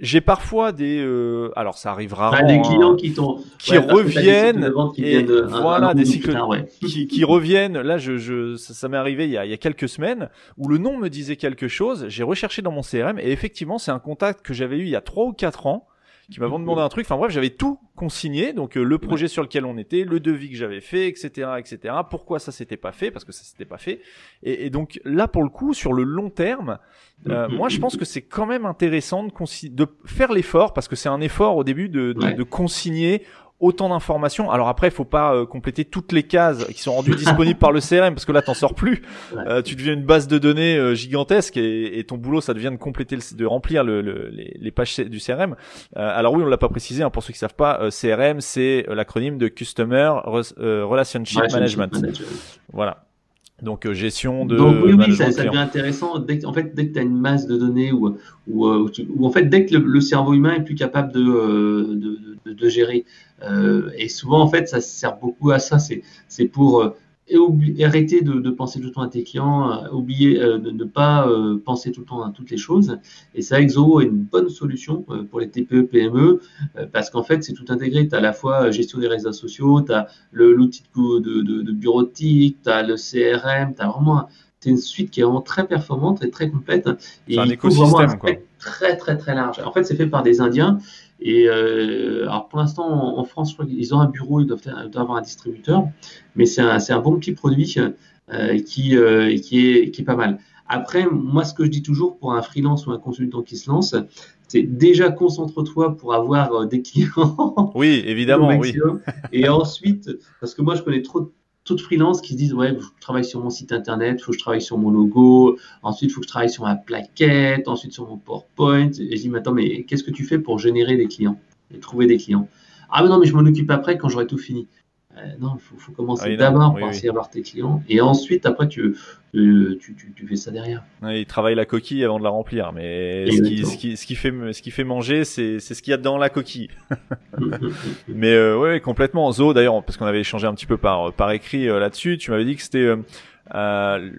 j'ai parfois des, euh, alors ça arrive rarement, des clients qui, qui reviennent, et voilà des cycles qui, qui, reviennent. Là, je, je ça, m'est arrivé il y, a, il y a quelques semaines où le nom me disait quelque chose. J'ai recherché dans mon CRM et effectivement, c'est un contact que j'avais eu il y a trois ou quatre ans qui m'avait demandé un truc. Enfin bref, j'avais tout consigné, donc euh, le projet sur lequel on était, le devis que j'avais fait, etc., etc. Pourquoi ça s'était pas fait? Parce que ça s'était pas fait. Et, et, donc là, pour le coup, sur le long terme, euh, moi, je pense que c'est quand même intéressant de, de faire l'effort, parce que c'est un effort au début de, de, de consigner autant d'informations. Alors après, il faut pas euh, compléter toutes les cases qui sont rendues disponibles par le CRM parce que là, t'en sors plus. Euh, tu deviens une base de données euh, gigantesque et, et, ton boulot, ça devient de compléter, le, de remplir le, le, les, les, pages du CRM. alors oui, on l'a pas précisé. Hein, pour ceux qui savent pas, CRM, c'est l'acronyme de Customer Relationship Management. Voilà. Donc gestion de. Donc oui, oui, ça, ça, devient intéressant. Dès en fait, dès que tu as une masse de données ou, ou, ou, en fait, dès que le, cerveau humain est plus capable de, de, de, de gérer et souvent, en fait, ça sert beaucoup à ça. C'est pour euh, arrêter de, de, penser tout le temps à tes clients, euh, oublier de ne pas penser tout le temps à toutes les choses. Et ça, Exo est une bonne solution pour les TPE, PME, parce qu'en fait, c'est tout intégré. Tu as à la fois gestion des réseaux sociaux, tu as l'outil de, de, de, bureautique, tu as le CRM, tu as vraiment c'est une suite qui est vraiment très performante et très complète. Et un écosystème, quoi. très, très, très large. En fait, c'est fait par des Indiens et euh, alors pour l'instant, en, France, je crois qu'ils ont un bureau, ils doivent, avoir un distributeur, mais c'est un, un, bon petit produit euh, qui, euh, qui, est, qui est pas mal. Après, moi, ce que je dis toujours pour un freelance ou un consultant qui se lance, c'est déjà concentre-toi pour avoir des clients. Oui, évidemment, oui. Et ensuite, parce que moi, je connais trop, de freelance qui se disent ouais, je travaille sur mon site internet, faut que je travaille sur mon logo, ensuite faut que je travaille sur ma plaquette, ensuite sur mon PowerPoint. Et je dis mais attends, mais qu'est-ce que tu fais pour générer des clients et trouver des clients? Ah mais non, mais je m'en occupe après quand j'aurai tout fini. Euh, non, il faut, commencer ah d'abord par essayer d'avoir tes clients et ensuite, après, tu, tu, tu, tu fais ça derrière. il travaille la coquille avant de la remplir, mais ce qui, ce qui, ce qui, fait, ce qui fait manger, c'est ce qu'il y a dans la coquille. mais euh, ouais, complètement. Zo, d'ailleurs, parce qu'on avait échangé un petit peu par, par écrit euh, là-dessus, tu m'avais dit que c'était euh, euh,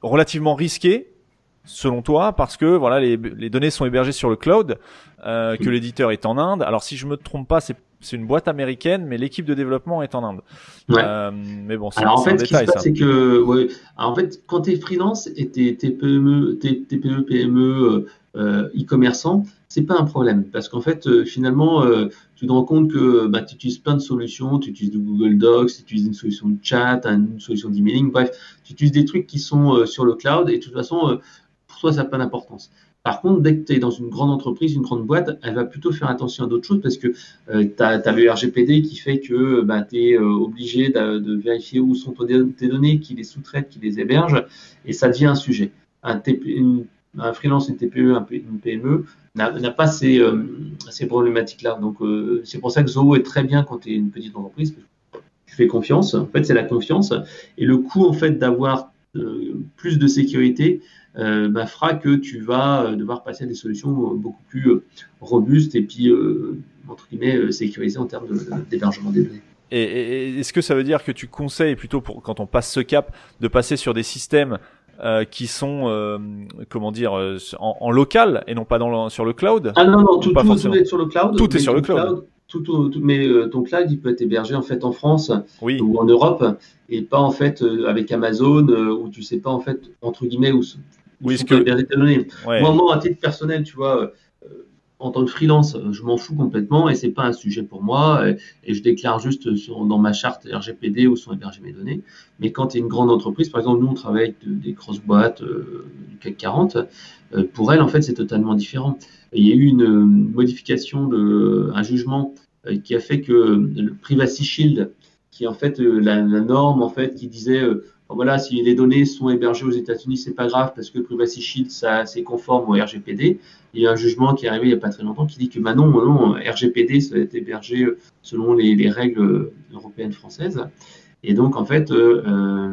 relativement risqué selon toi parce que voilà les, les données sont hébergées sur le cloud euh, que l'éditeur est en Inde alors si je me trompe pas c'est c'est une boîte américaine, mais l'équipe de développement est en Inde. Euh, mais bon, c'est en fait, ce qui se passe, que, ouais, en fait, quand tu es freelance et t'es PME, TPE, PME, euh, e-commerçant, c'est pas un problème. Parce qu'en fait, euh, finalement, euh, tu te rends compte que bah, tu utilises plein de solutions, tu utilises du Google Docs, tu utilises une solution de chat, une solution d'emailing, bref, tu utilises des trucs qui sont sur le cloud. Et de toute façon, pour toi, ça n'a pas d'importance. Par contre, dès que tu es dans une grande entreprise, une grande boîte, elle va plutôt faire attention à d'autres choses parce que euh, tu as, le RGPD qui fait que bah, tu es euh, obligé de, vérifier où sont tes données, qui les sous-traite, qui les héberge, et ça devient un sujet. Un, un freelance, une TPE, une PME n'a pas ces, euh, ces problématiques-là. Donc, c'est pour ça que Zoho est très bien quand tu es une petite entreprise. Tu fais confiance. En fait, c'est la confiance. Et le coût, en fait, d'avoir plus de sécurité, euh, bah, fera que tu vas euh, devoir passer à des solutions euh, beaucoup plus robustes et puis, entre guillemets, sécurisées en termes d'hébergement des données. Et, est-ce que ça veut dire que tu conseilles plutôt pour quand on passe ce cap de passer sur des systèmes qui sont comment dire en, local et non pas dans sur le cloud? Ah non non tout, tout, est sur le cloud. Tout est sur le cloud. tout, mais ton cloud il peut être hébergé en fait en France ou en Europe et pas en fait avec Amazon où tu sais pas en fait entre guillemets où oui, ce que... Moi, moi, à titre personnel, tu vois, euh, en tant que freelance, je m'en fous complètement et c'est pas un sujet pour moi. Et, je déclare juste dans ma charte RGPD où sont hébergées mes données. Mais quand tu es une grande entreprise, par exemple, nous, on travaille avec des grosses boîtes euh, du CAC 40, euh, pour elles, en fait, c'est totalement différent. il y a eu une modification de, un jugement qui a fait que le Privacy Shield, qui est en fait la, la norme, en fait, qui disait voilà, si les données sont hébergées aux États-Unis, c'est pas grave parce que Privacy Shield, ça, c'est conforme au RGPD. Il y a un jugement qui est arrivé il n'y a pas très longtemps qui dit que RGPD, ça va être hébergé selon les, règles européennes françaises. Et donc, en fait, euh, euh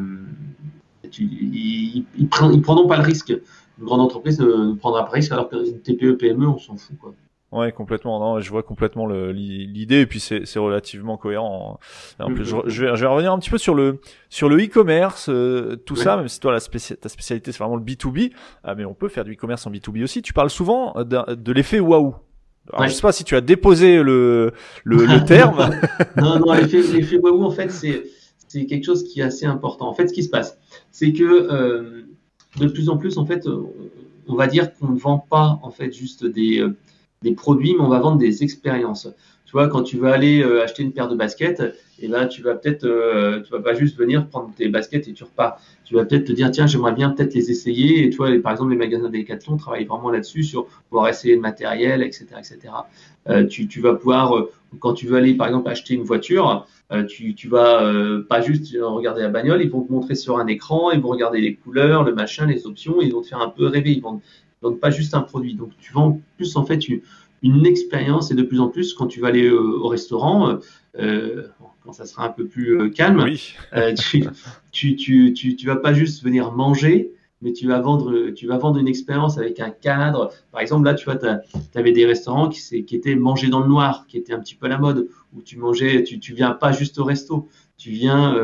ils, ne prendront pas le risque. Une grande entreprise ne, prendra pas le risque alors qu'une TPE, PME, on s'en fout. Ouais, complètement. Non, je vois complètement l'idée et puis c'est relativement cohérent. En plus, je, je, vais, je, vais, revenir un petit peu sur le sur le e-commerce, euh, tout ça. Même si toi la ta spécialité c'est vraiment le B2B, ah, mais on peut faire du e-commerce en B2B aussi. Tu parles souvent de l'effet waouh. Alors, Je sais pas si tu as déposé le le, le terme. non, non, l'effet waouh en fait c'est c'est quelque chose qui est assez important. En fait, ce qui se passe, c'est que euh, de plus en plus en fait, on va dire qu'on ne vend pas en fait juste des euh, des produits, mais on va vendre des expériences. Tu vois, quand tu vas aller euh, acheter une paire de baskets, et eh ben, tu vas peut-être, euh, tu vas pas juste venir prendre tes baskets et tu repars. Tu vas peut-être te dire, tiens, j'aimerais bien peut-être les essayer. Et tu vois, par exemple, les magasins Decathlon travaillent vraiment là-dessus sur pouvoir essayer le matériel, etc., etc. Euh, tu, vas pouvoir, quand tu veux aller, par exemple, acheter une voiture, tu, vas pas juste regarder la bagnole, ils vont te montrer sur un écran, ils vont regarder les couleurs, le machin, les options, ils vont te faire un peu rêver. Donc pas juste un produit. Donc tu vends plus en fait une, expérience et de plus en plus quand tu vas aller euh, au restaurant, euh, quand ça sera un peu plus euh, calme, tu, tu, tu, tu, vas pas juste venir manger, mais tu vas vendre, tu vas vendre une expérience avec un cadre. Par exemple, là, tu vois, tu avais des restaurants qui, qui étaient mangés dans le noir, qui étaient un petit peu à la mode, où tu mangeais, tu, tu viens pas juste au resto, tu viens,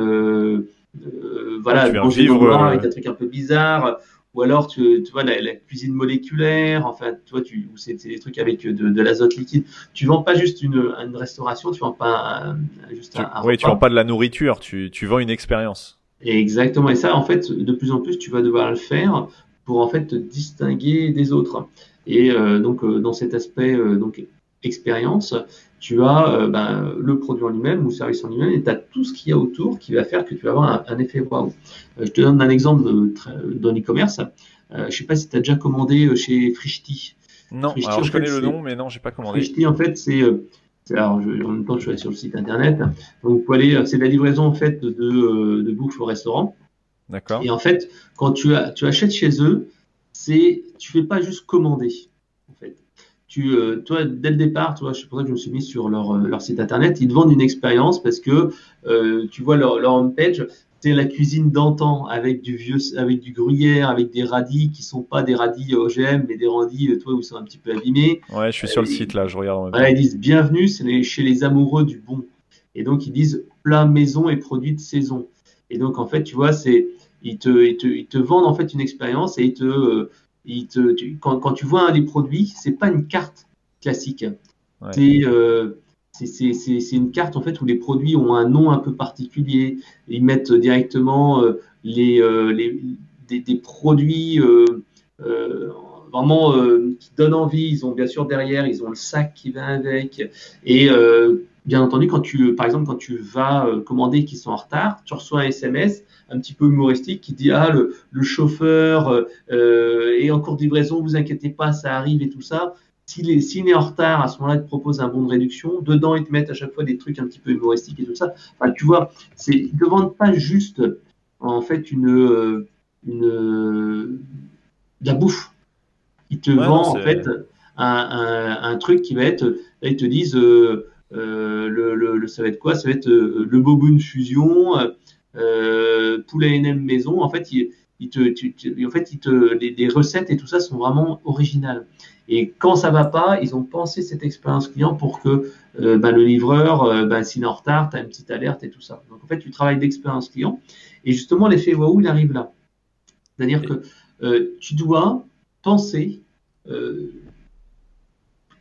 voilà, manger dans le noir avec un truc un peu bizarre ou alors tu, tu vois la, cuisine moléculaire, enfin toi tu c'est des trucs avec de, de l'azote liquide. Tu vends pas juste une, une restauration, tu vends pas juste un, Oui, tu vends pas de la nourriture, tu, tu vends une expérience. Exactement. Et ça, en fait, de plus en plus, tu vas devoir le faire pour en fait te distinguer des autres. Et euh, donc euh, dans cet aspect euh, donc expérience, tu as euh, ben, le produit en lui-même ou le service en lui-même et tu as tout ce qu'il y a autour qui va faire que tu vas avoir un, effet wow. Euh, je te donne un exemple dans l'e-commerce. Euh, je ne sais pas si tu as déjà commandé chez Frishti. Non, alors je connais le nom, mais non, j'ai pas commandé. Frishti, en fait, c'est. alors, en même temps, je suis sur le site internet. Donc, aller, c'est la livraison en fait de, de bouffe au restaurant. D'accord. Et en fait, quand tu, as, tu achètes chez eux, c'est tu fais pas juste commander. Euh, toi, dès le départ, toi, c'est pour ça que je me suis mis sur leur, euh, leur site internet, ils te vendent une expérience parce que euh, tu vois leur, leur homepage, c'est la cuisine d'antan avec du vieux, avec du gruyère, avec des radis qui sont pas des radis OGM, mais des radis, toi, où ils sont un petit peu abîmés. Ouais, je suis sur le site là, je regarde. ils disent bienvenue, c'est chez les amoureux du bon. Et donc ils disent plat maison et produits de saison. Et donc en fait, tu vois, c'est ils te, ils te, ils te vendent en fait une expérience et ils te quand, tu vois un des produits, c'est pas une carte classique. Euh, c'est une carte en fait où les produits ont un nom un peu particulier. Ils mettent directement euh, les, euh, les des, produits vraiment qui donnent envie. Ils ont bien sûr derrière, ils ont le sac qui va avec. Et bien entendu, quand tu, par exemple, quand tu vas commander qui sont en retard, tu reçois un SMS un petit peu humoristique qui dit ah le, le chauffeur euh, est en cours de livraison, vous inquiétez pas, ça arrive et tout ça. S'il est, s'il est en retard, à ce moment-là, il te propose un bon de réduction. Dedans, ils te mettent à chaque fois des trucs un petit peu humoristiques et tout ça. Enfin, tu vois, c'est, ils te vendent pas juste, en fait, une, une, de la bouffe. Ils te vendent, en fait, un, un, un, truc qui va être, là, ils te disent, euh, euh, le, le, ça va être quoi? Ça va être euh, le Bobune Fusion, euh, poulet NM maison, en fait, il, te, en fait, il te, les, recettes et tout ça sont vraiment originales. Et quand ça va pas, ils ont pensé cette expérience client pour que euh, ben, le livreur, euh, ben, s'il est en retard, tu as une petite alerte et tout ça. Donc en fait, tu travailles d'expérience client. Et justement, l'effet waouh, il arrive là. C'est-à-dire que euh, tu dois penser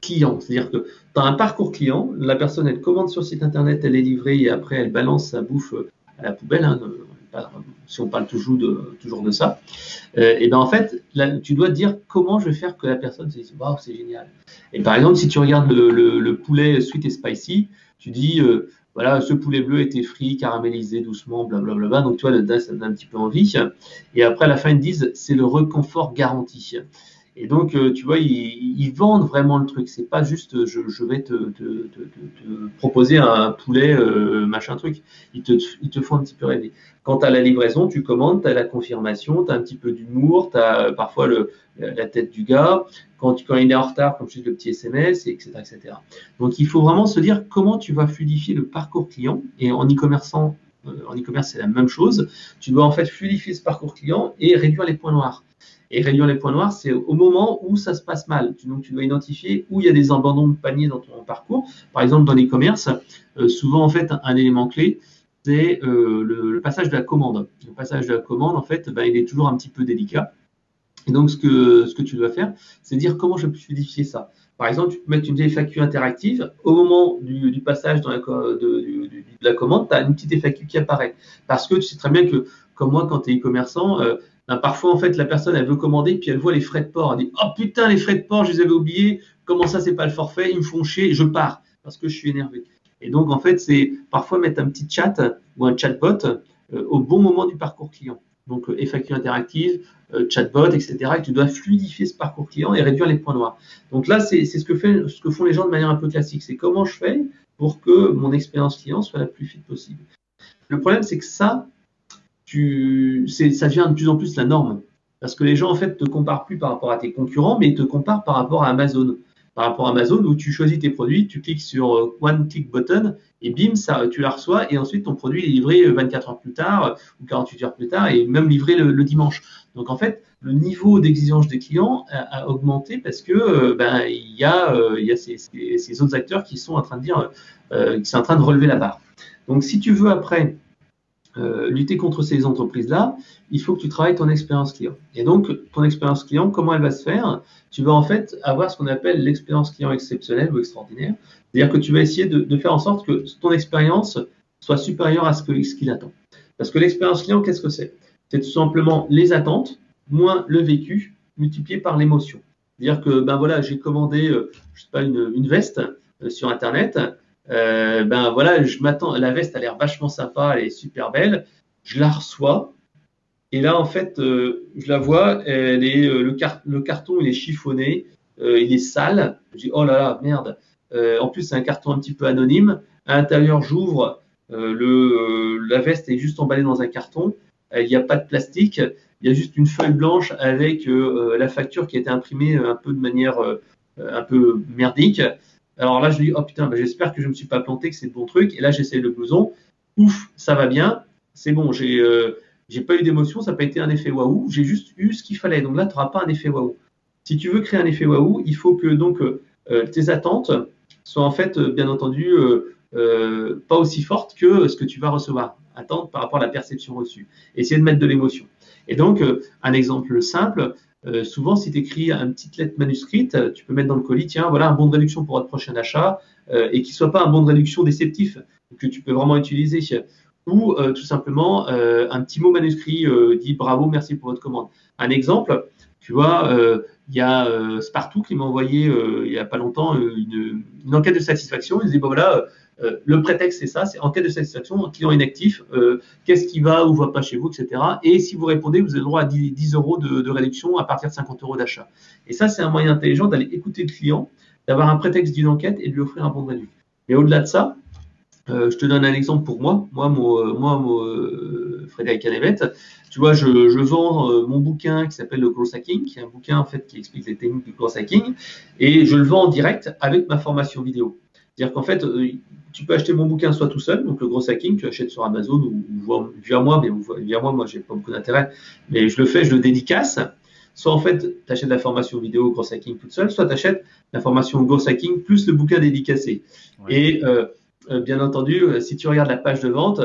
client. C'est-à-dire que tu as un parcours client, la personne, elle commande sur site internet, elle est livrée et après, elle balance sa bouffe à la poubelle, hein, si on parle toujours de, ça, euh, et ben en fait, tu dois dire comment je vais faire que la personne se dise waouh, c'est génial. Et par exemple, si tu regardes le, poulet sweet et spicy, tu dis euh, voilà, ce poulet bleu était frit, caramélisé doucement, blablabla. Donc, tu vois, ça donne un petit peu envie. Et après, à la fin, ils disent c'est le reconfort garanti. Et donc, euh, tu vois, ils, vendent vraiment le truc. C'est pas juste je, vais te, proposer un poulet, euh, machin truc. Ils te, ils font un petit peu rêver. Quant à la livraison, tu commandes, tu as la confirmation, tu as un petit peu d'humour, tu as parfois le, la tête du gars. Quand, quand il est en retard, comme je le petit SMS, etc., etc. Donc, il faut vraiment se dire comment tu vas fluidifier le parcours client. Et en e-commerçant, euh, en e-commerce, c'est la même chose. Tu dois en fait fluidifier ce parcours client et réduire les points noirs. Et réduire les points noirs, c'est au moment où ça se passe mal. Donc, tu dois identifier où il y a des abandons de panier dans ton parcours. Par exemple, dans l'e-commerce, euh, souvent, en fait, un élément clé, c'est euh, le, passage de la commande. Le passage de la commande, en fait, ben, il est toujours un petit peu délicat. Et donc, ce que, ce que tu dois faire, c'est dire comment je peux fluidifier ça. Par exemple, tu peux mettre une FAQ interactive. Au moment du, passage de, la commande, tu as une petite FAQ qui apparaît. Parce que tu sais très bien que, comme moi, quand tu es e-commerçant, euh, ben, parfois, en fait, la personne, elle veut commander, puis elle voit les frais de port. Elle dit Oh putain, les frais de port, je les avais oubliés. Comment ça, c'est pas le forfait? Ils me font chier, je pars parce que je suis énervé. Et donc, en fait, c'est parfois mettre un petit chat ou un chatbot euh, au bon moment du parcours client. Donc, euh, FAQ interactive, euh, chatbot, etc. Et tu dois fluidifier ce parcours client et réduire les points noirs. Donc là, c'est ce, ce que font les gens de manière un peu classique. C'est comment je fais pour que mon expérience client soit la plus fluide possible. Le problème, c'est que ça, ça devient de plus en plus la norme. Parce que les gens, en fait, te comparent plus par rapport à tes concurrents, mais te comparent par rapport à Amazon. Par rapport à Amazon, où tu choisis tes produits, tu cliques sur euh, One Click Button, et bim, ça, tu la reçois, et ensuite ton produit est livré 24 heures plus tard, ou 48 heures plus tard, et même livré le, dimanche. Donc, en fait, le niveau d'exigence des clients a, augmenté parce que euh, ben, il y a, euh, ces, autres acteurs qui sont en train de dire, qui sont en train de relever la barre. Donc, si tu veux après euh, lutter contre ces entreprises-là, il faut que tu travailles ton expérience client. Et donc, ton expérience client, comment elle va se faire? Tu vas en fait avoir ce qu'on appelle l'expérience client exceptionnelle ou extraordinaire. C'est-à-dire que tu vas essayer de, faire en sorte que ton expérience soit supérieure à ce qu'il attend. Parce que l'expérience client, qu'est-ce que c'est? C'est tout simplement les attentes moins le vécu multiplié par l'émotion. C'est-à-dire que, ben voilà, j'ai commandé, euh, je sais pas, une, une veste euh, sur Internet. Euh, ben voilà, je m'attends, la veste a l'air vachement sympa, elle est super belle. Je la reçois. Et là, en fait, euh, je la vois, elle est, euh, le, le, carton, il est chiffonné, il est sale. Je dis, oh là là, merde. en plus, c'est un carton un petit peu anonyme. À l'intérieur, j'ouvre, le, la veste est juste emballée dans un carton. Il n'y a pas de plastique. Il y a juste une feuille blanche avec la facture qui a été imprimée un peu de manière un peu merdique. Alors là, je dis, oh putain, bah, j'espère que je ne me suis pas planté, que c'est le bon truc. Et là, j'essaie le blouson. Ouf, ça va bien. C'est bon, j'ai euh, pas eu d'émotion, ça n'a pas été un effet waouh. J'ai juste eu ce qu'il fallait. Donc là, tu n'auras pas un effet waouh. Si tu veux créer un effet waouh, il faut que donc euh, tes attentes soient en fait, bien entendu, euh, pas aussi fortes que ce que tu vas recevoir. Attentes par rapport à la perception reçue. Essayer de mettre de l'émotion. Et donc, un exemple simple, euh, souvent, si tu écris une petite lettre manuscrite, euh, tu peux mettre dans le colis, tiens, voilà un bon de réduction pour votre prochain achat, euh, et qui soit pas un bon de réduction déceptif, que tu peux vraiment utiliser. Ou tout simplement un petit mot manuscrit dit bravo, merci pour votre commande. Un exemple, tu vois, il y a Spartoo qui m'a envoyé il y a pas longtemps une, enquête de satisfaction. Il dit bon voilà, euh, le prétexte, c'est ça, c'est en cas de satisfaction, client inactif, euh, qu'est-ce qui va ou va pas chez vous, etc. Et si vous répondez, vous avez le droit à 10, euros de, réduction à partir de 50 euros d'achat. Et ça, c'est un moyen intelligent d'aller écouter le client, d'avoir un prétexte d'une enquête et de lui offrir un bon réduction. Mais au-delà de ça, euh, je te donne un exemple pour moi. Moi, moi, moi Frédéric Canevette, tu vois, je, vends mon bouquin qui s'appelle le Gross Hacking, qui est un bouquin en fait qui explique les techniques du Gross Hacking, et je le vends en direct avec ma formation vidéo. C'est-à-dire qu'en fait, tu peux acheter mon bouquin soit tout seul, donc le gros hacking, tu achètes sur Amazon ou, via moi, mais via moi, moi, j'ai pas beaucoup d'intérêt, mais je le fais, je le dédicace. Soit en fait, tu achètes la formation vidéo gros hacking toute seule, soit tu achètes la formation gros hacking plus le bouquin dédicacé. Et euh, euh, bien entendu, euh, si tu regardes la page de vente,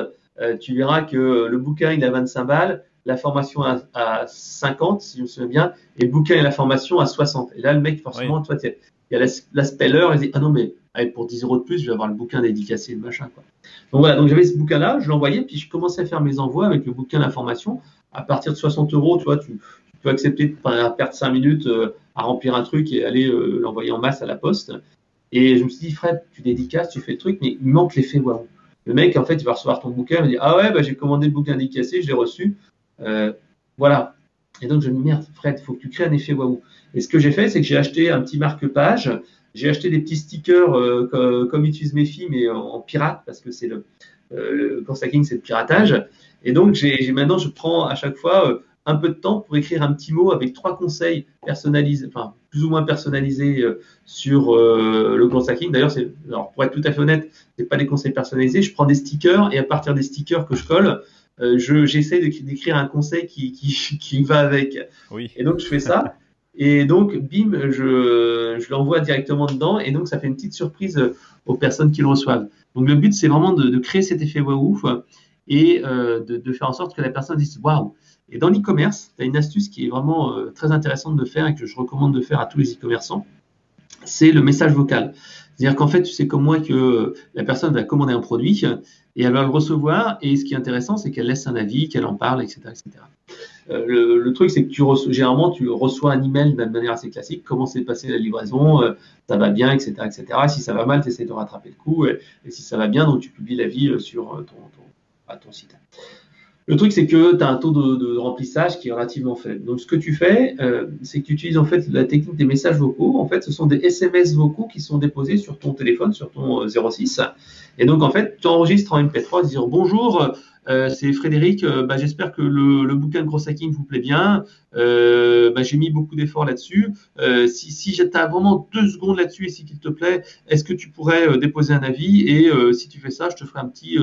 tu verras que le bouquin il a 25 balles, la formation à, 50, si je me souviens bien, et le bouquin et la formation à 60. Et là, le mec, forcément, toi, il y a l'aspect l'heure, il dit Ah non, mais pour 10 euros de plus, je vais avoir le bouquin dédicacé, le machin. Quoi. Donc voilà, donc j'avais ce bouquin-là, je l'envoyais, puis je commençais à faire mes envois avec le bouquin d'information. À partir de 60 euros, tu vois, tu, peux accepter de perdre 5 minutes euh, à remplir un truc et aller euh, l'envoyer en masse à la poste. Et je me suis dit, Fred, tu dédicaces, tu fais le truc, mais il manque l'effet waouh. Le mec, en fait, il va recevoir ton bouquin, il va dire, ah ouais, bah, j'ai commandé le bouquin dédicacé, je l'ai reçu. Euh, voilà. Et donc, je me dis, merde, Fred, il faut que tu crées un effet waouh. Et ce que j'ai fait, c'est que j'ai acheté un petit marque-page, j'ai acheté des petits stickers euh, comme, utilise mes filles, mais en, pirate, parce que c'est le, euh, le c'est le piratage. Et donc, j'ai maintenant, je prends à chaque fois euh, un peu de temps pour écrire un petit mot avec trois conseils personnalisés, enfin, plus ou moins personnalisés euh, sur le growth hacking. D'ailleurs, pour être tout à fait honnête, c'est pas des conseils personnalisés. Je prends des stickers et à partir des stickers que je colle, j'essaie d'écrire un conseil qui, qui, qui, va avec. Oui. Et donc, je fais ça. Et donc, bim, je, je l'envoie directement dedans. Et donc, ça fait une petite surprise aux personnes qui le reçoivent. Donc, le but, c'est vraiment de, créer cet effet waouh et euh, de, faire en sorte que la personne dise waouh. Et dans l'e-commerce, tu as une astuce qui est vraiment euh, très intéressante de faire et que je recommande de faire à tous les e-commerçants. C'est le message vocal. C'est-à-dire qu'en fait, tu sais comme moi que la personne va commander un produit et elle va le recevoir. Et ce qui est intéressant, c'est qu'elle laisse un avis, qu'elle en parle, etc. etc. Euh, le, truc, c'est que tu généralement, tu reçois un email de manière assez classique. Comment s'est passé la livraison? Euh, Ça va bien, etc., etc. Si ça va mal, tu essaies de rattraper le coup. Et, si ça va bien, donc tu publies l'avis euh, sur ton, site. Le truc, c'est que tu as un taux de, remplissage qui est relativement faible. Donc, ce que tu fais, c'est que tu utilises en fait la technique des messages vocaux. En fait, ce sont des SMS vocaux qui sont déposés sur ton téléphone, sur ton 06. Euh, Et donc, en fait, tu enregistres en MP3, dire bonjour, c'est Frédéric. bah, J'espère que le, bouquin de Gros Hacking vous plaît bien. Bah, J'ai mis beaucoup d'efforts là-dessus. si si tu vraiment deux secondes là-dessus et s'il te plaît, est-ce que tu pourrais déposer un avis Et si tu fais ça, je te ferai un petit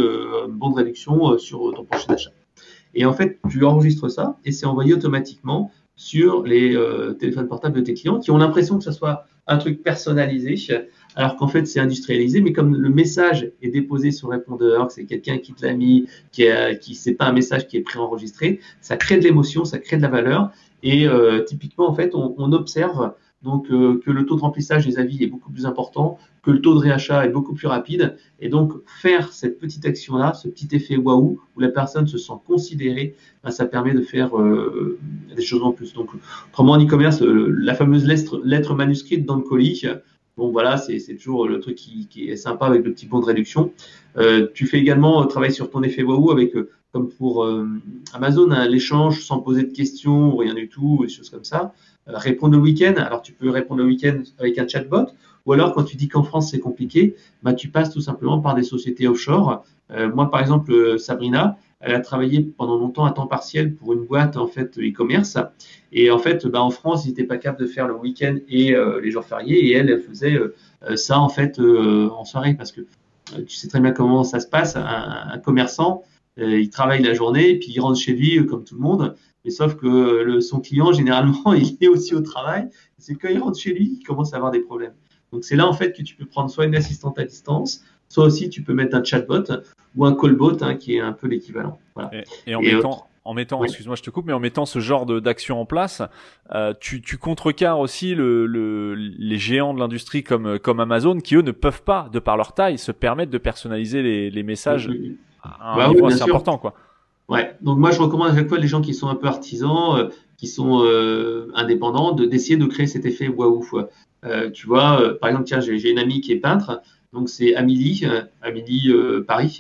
bon de réduction sur ton prochain achat. Et en fait, tu enregistres ça et c'est envoyé automatiquement sur les euh, téléphones portables de tes clients qui ont l'impression que ce soit un truc personnalisé, alors qu'en fait c'est industrialisé, mais comme le message est déposé sur répondeur, que c'est quelqu'un qui te l'a mis, qui, est, qui c'est pas un message qui est préenregistré, ça crée de l'émotion, ça crée de la valeur, et euh, typiquement en fait on, on observe donc euh, que le taux de remplissage des avis est beaucoup plus important, que le taux de réachat est beaucoup plus rapide, et donc faire cette petite action-là, ce petit effet waouh, où la personne se sent considérée, ben, ça permet de faire euh, des choses en plus. Donc, autrement en e-commerce, euh, la fameuse lettre, manuscrite dans le colis, bon voilà, c'est toujours le truc qui, est sympa avec le petit bon de réduction. tu fais également travailler sur ton effet waouh avec comme pour Amazon, hein, l'échange sans poser de questions ou rien du tout, des choses comme ça. Euh, répondre le week-end. Alors, tu peux répondre le week-end avec un chatbot, ou alors quand tu dis qu'en France c'est compliqué, bah, tu passes tout simplement par des sociétés offshore. Euh, moi, par exemple, euh, Sabrina, elle a travaillé pendant longtemps à temps partiel pour une boîte en fait e-commerce. Et en fait, bah, en France, ils n'étaient pas capables de faire le week-end et les jours fériés. Et elle, elle faisait ça en fait en soirée parce que tu sais très bien comment ça se passe. Un, commerçant, il travaille la journée, puis il rentre chez lui comme tout le monde. Mais sauf que son client, généralement, il est aussi au travail. C'est quand il rentre chez lui qu'il commence à avoir des problèmes. Donc c'est là en fait que tu peux prendre soit une assistante à distance, soit aussi tu peux mettre un chatbot ou un callbot hein, qui est un peu l'équivalent. Voilà. Et, en mettant, en mettant, excuse-moi, je te coupe, mais en mettant ce genre d'action en place, euh, tu, tu contrecarres aussi le, le, les géants de l'industrie comme, comme Amazon qui eux ne peuvent pas, de par leur taille, se permettre de personnaliser les, les messages à un bah niveau assez important, quoi. Ouais, donc moi je recommande à chaque fois les gens qui sont un peu artisans, euh, qui sont euh, indépendants, de d'essayer de créer cet effet waouh. Euh, tu vois, euh, par exemple, tiens, j'ai une amie qui est peintre, donc c'est Amélie, Amélie Paris.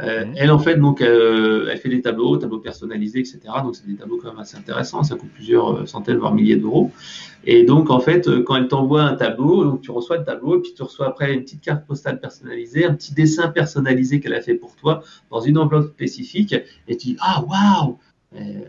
Mhm. Elle en fait, donc, elle fait des tableaux, tableaux personnalisés, etc. Donc c'est des tableaux quand même assez intéressants, ça coûte plusieurs centaines voire milliers d'euros. Et donc en fait, quand elle t'envoie un tableau, donc tu reçois le tableau et puis tu reçois après une petite carte postale personnalisée, un petit dessin personnalisé qu'elle a fait pour toi dans une enveloppe spécifique, et tu dis ah waouh.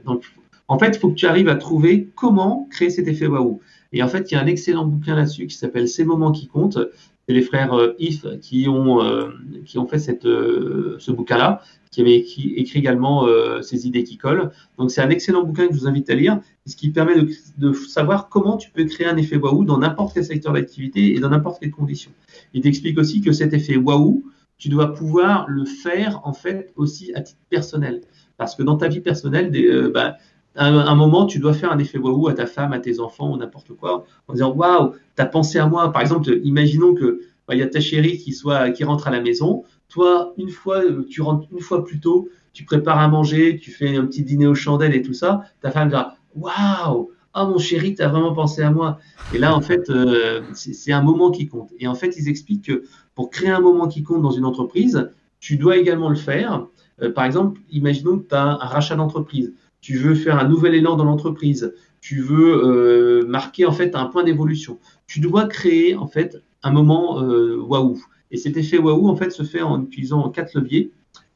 Donc en fait, il faut que tu arrives à trouver comment créer cet effet waouh. Et en fait, il y a un excellent bouquin là-dessus qui s'appelle Ces moments qui comptent. C'est les frères euh, If qui ont, euh, qui ont fait cette, euh, ce bouquin-là, qui avait écrit, également ces idées qui collent. Donc, c'est un excellent bouquin que je vous invite à lire, ce qui permet de, de savoir comment tu peux créer un effet waouh dans n'importe quel secteur d'activité et dans n'importe quelle condition. Il t'explique aussi que cet effet waouh, tu dois pouvoir le faire en fait aussi à titre personnel. Parce que dans ta vie personnelle, des, bah, un moment, tu dois faire un effet waouh à ta femme, à tes enfants ou n'importe quoi, en disant waouh, t'as pensé à moi. Par exemple, imaginons que bah, il y a ta chérie qui rentre à la maison. Toi, une fois, tu rentres une fois plus tôt, tu prépares à manger, tu fais un petit dîner aux chandelles et tout ça. Ta femme dira waouh, ah mon chéri, t'as vraiment pensé à moi. Et là, en fait, euh, c'est un moment qui compte. Et en fait, ils expliquent que pour créer un moment qui compte dans une entreprise, tu dois également le faire. Euh, par exemple, imaginons que tu as un rachat d'entreprise tu veux faire un nouvel élan dans l'entreprise, tu veux euh, marquer en fait un point d'évolution. Tu dois créer en fait un moment euh, waouh. Et cet effet waouh en fait se fait en utilisant quatre leviers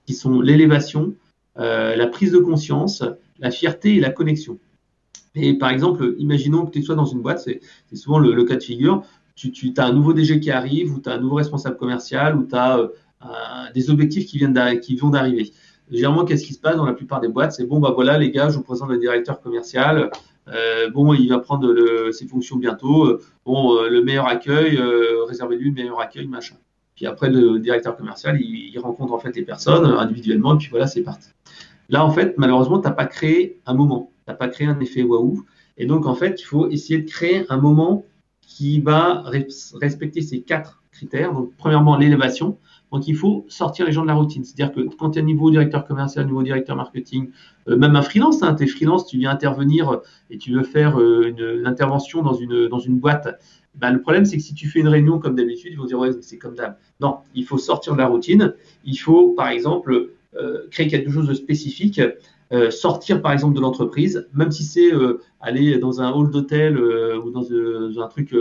qui sont l'élévation, euh, la prise de conscience, la fierté et la connexion. Et par exemple, imaginons que tu sois dans une boîte, c'est souvent le, cas de figure, tu, tu as un nouveau DG qui arrive, ou tu as un nouveau responsable commercial, ou tu as des objectifs qui, viennent qui vont d'arriver. Généralement, qu'est-ce qui se passe dans la plupart des boîtes? C'est bon, bah voilà, les gars, je vous présente le directeur commercial. Euh, bon, il va prendre ses fonctions bientôt. Bon, euh, le meilleur accueil, euh, réservez-lui le meilleur accueil, machin. Puis après, le directeur commercial, il, il, rencontre en fait les personnes individuellement, et puis voilà, c'est parti. Là, en fait, malheureusement, tu n'as pas créé un moment, tu n'as pas créé un effet waouh. Et donc, en fait, il faut essayer de créer un moment qui va respecter ces quatre critères. Donc, premièrement, l'élévation. Donc, il faut sortir les gens de la routine. C'est-à-dire que quand tu es niveau directeur commercial, niveau directeur marketing, euh, même un freelance, hein, tu es freelance, tu viens intervenir et tu veux faire euh, une, intervention dans une, dans une boîte. Ben, le problème, c'est que si tu fais une réunion comme d'habitude, ils vont dire ouais, c'est comme d'hab. Non, il faut sortir de la routine. Il faut, par exemple, euh, créer quelque chose de spécifique. Euh, sortir par exemple de l'entreprise, même si c'est euh, aller dans un hall d'hôtel euh, ou dans, un truc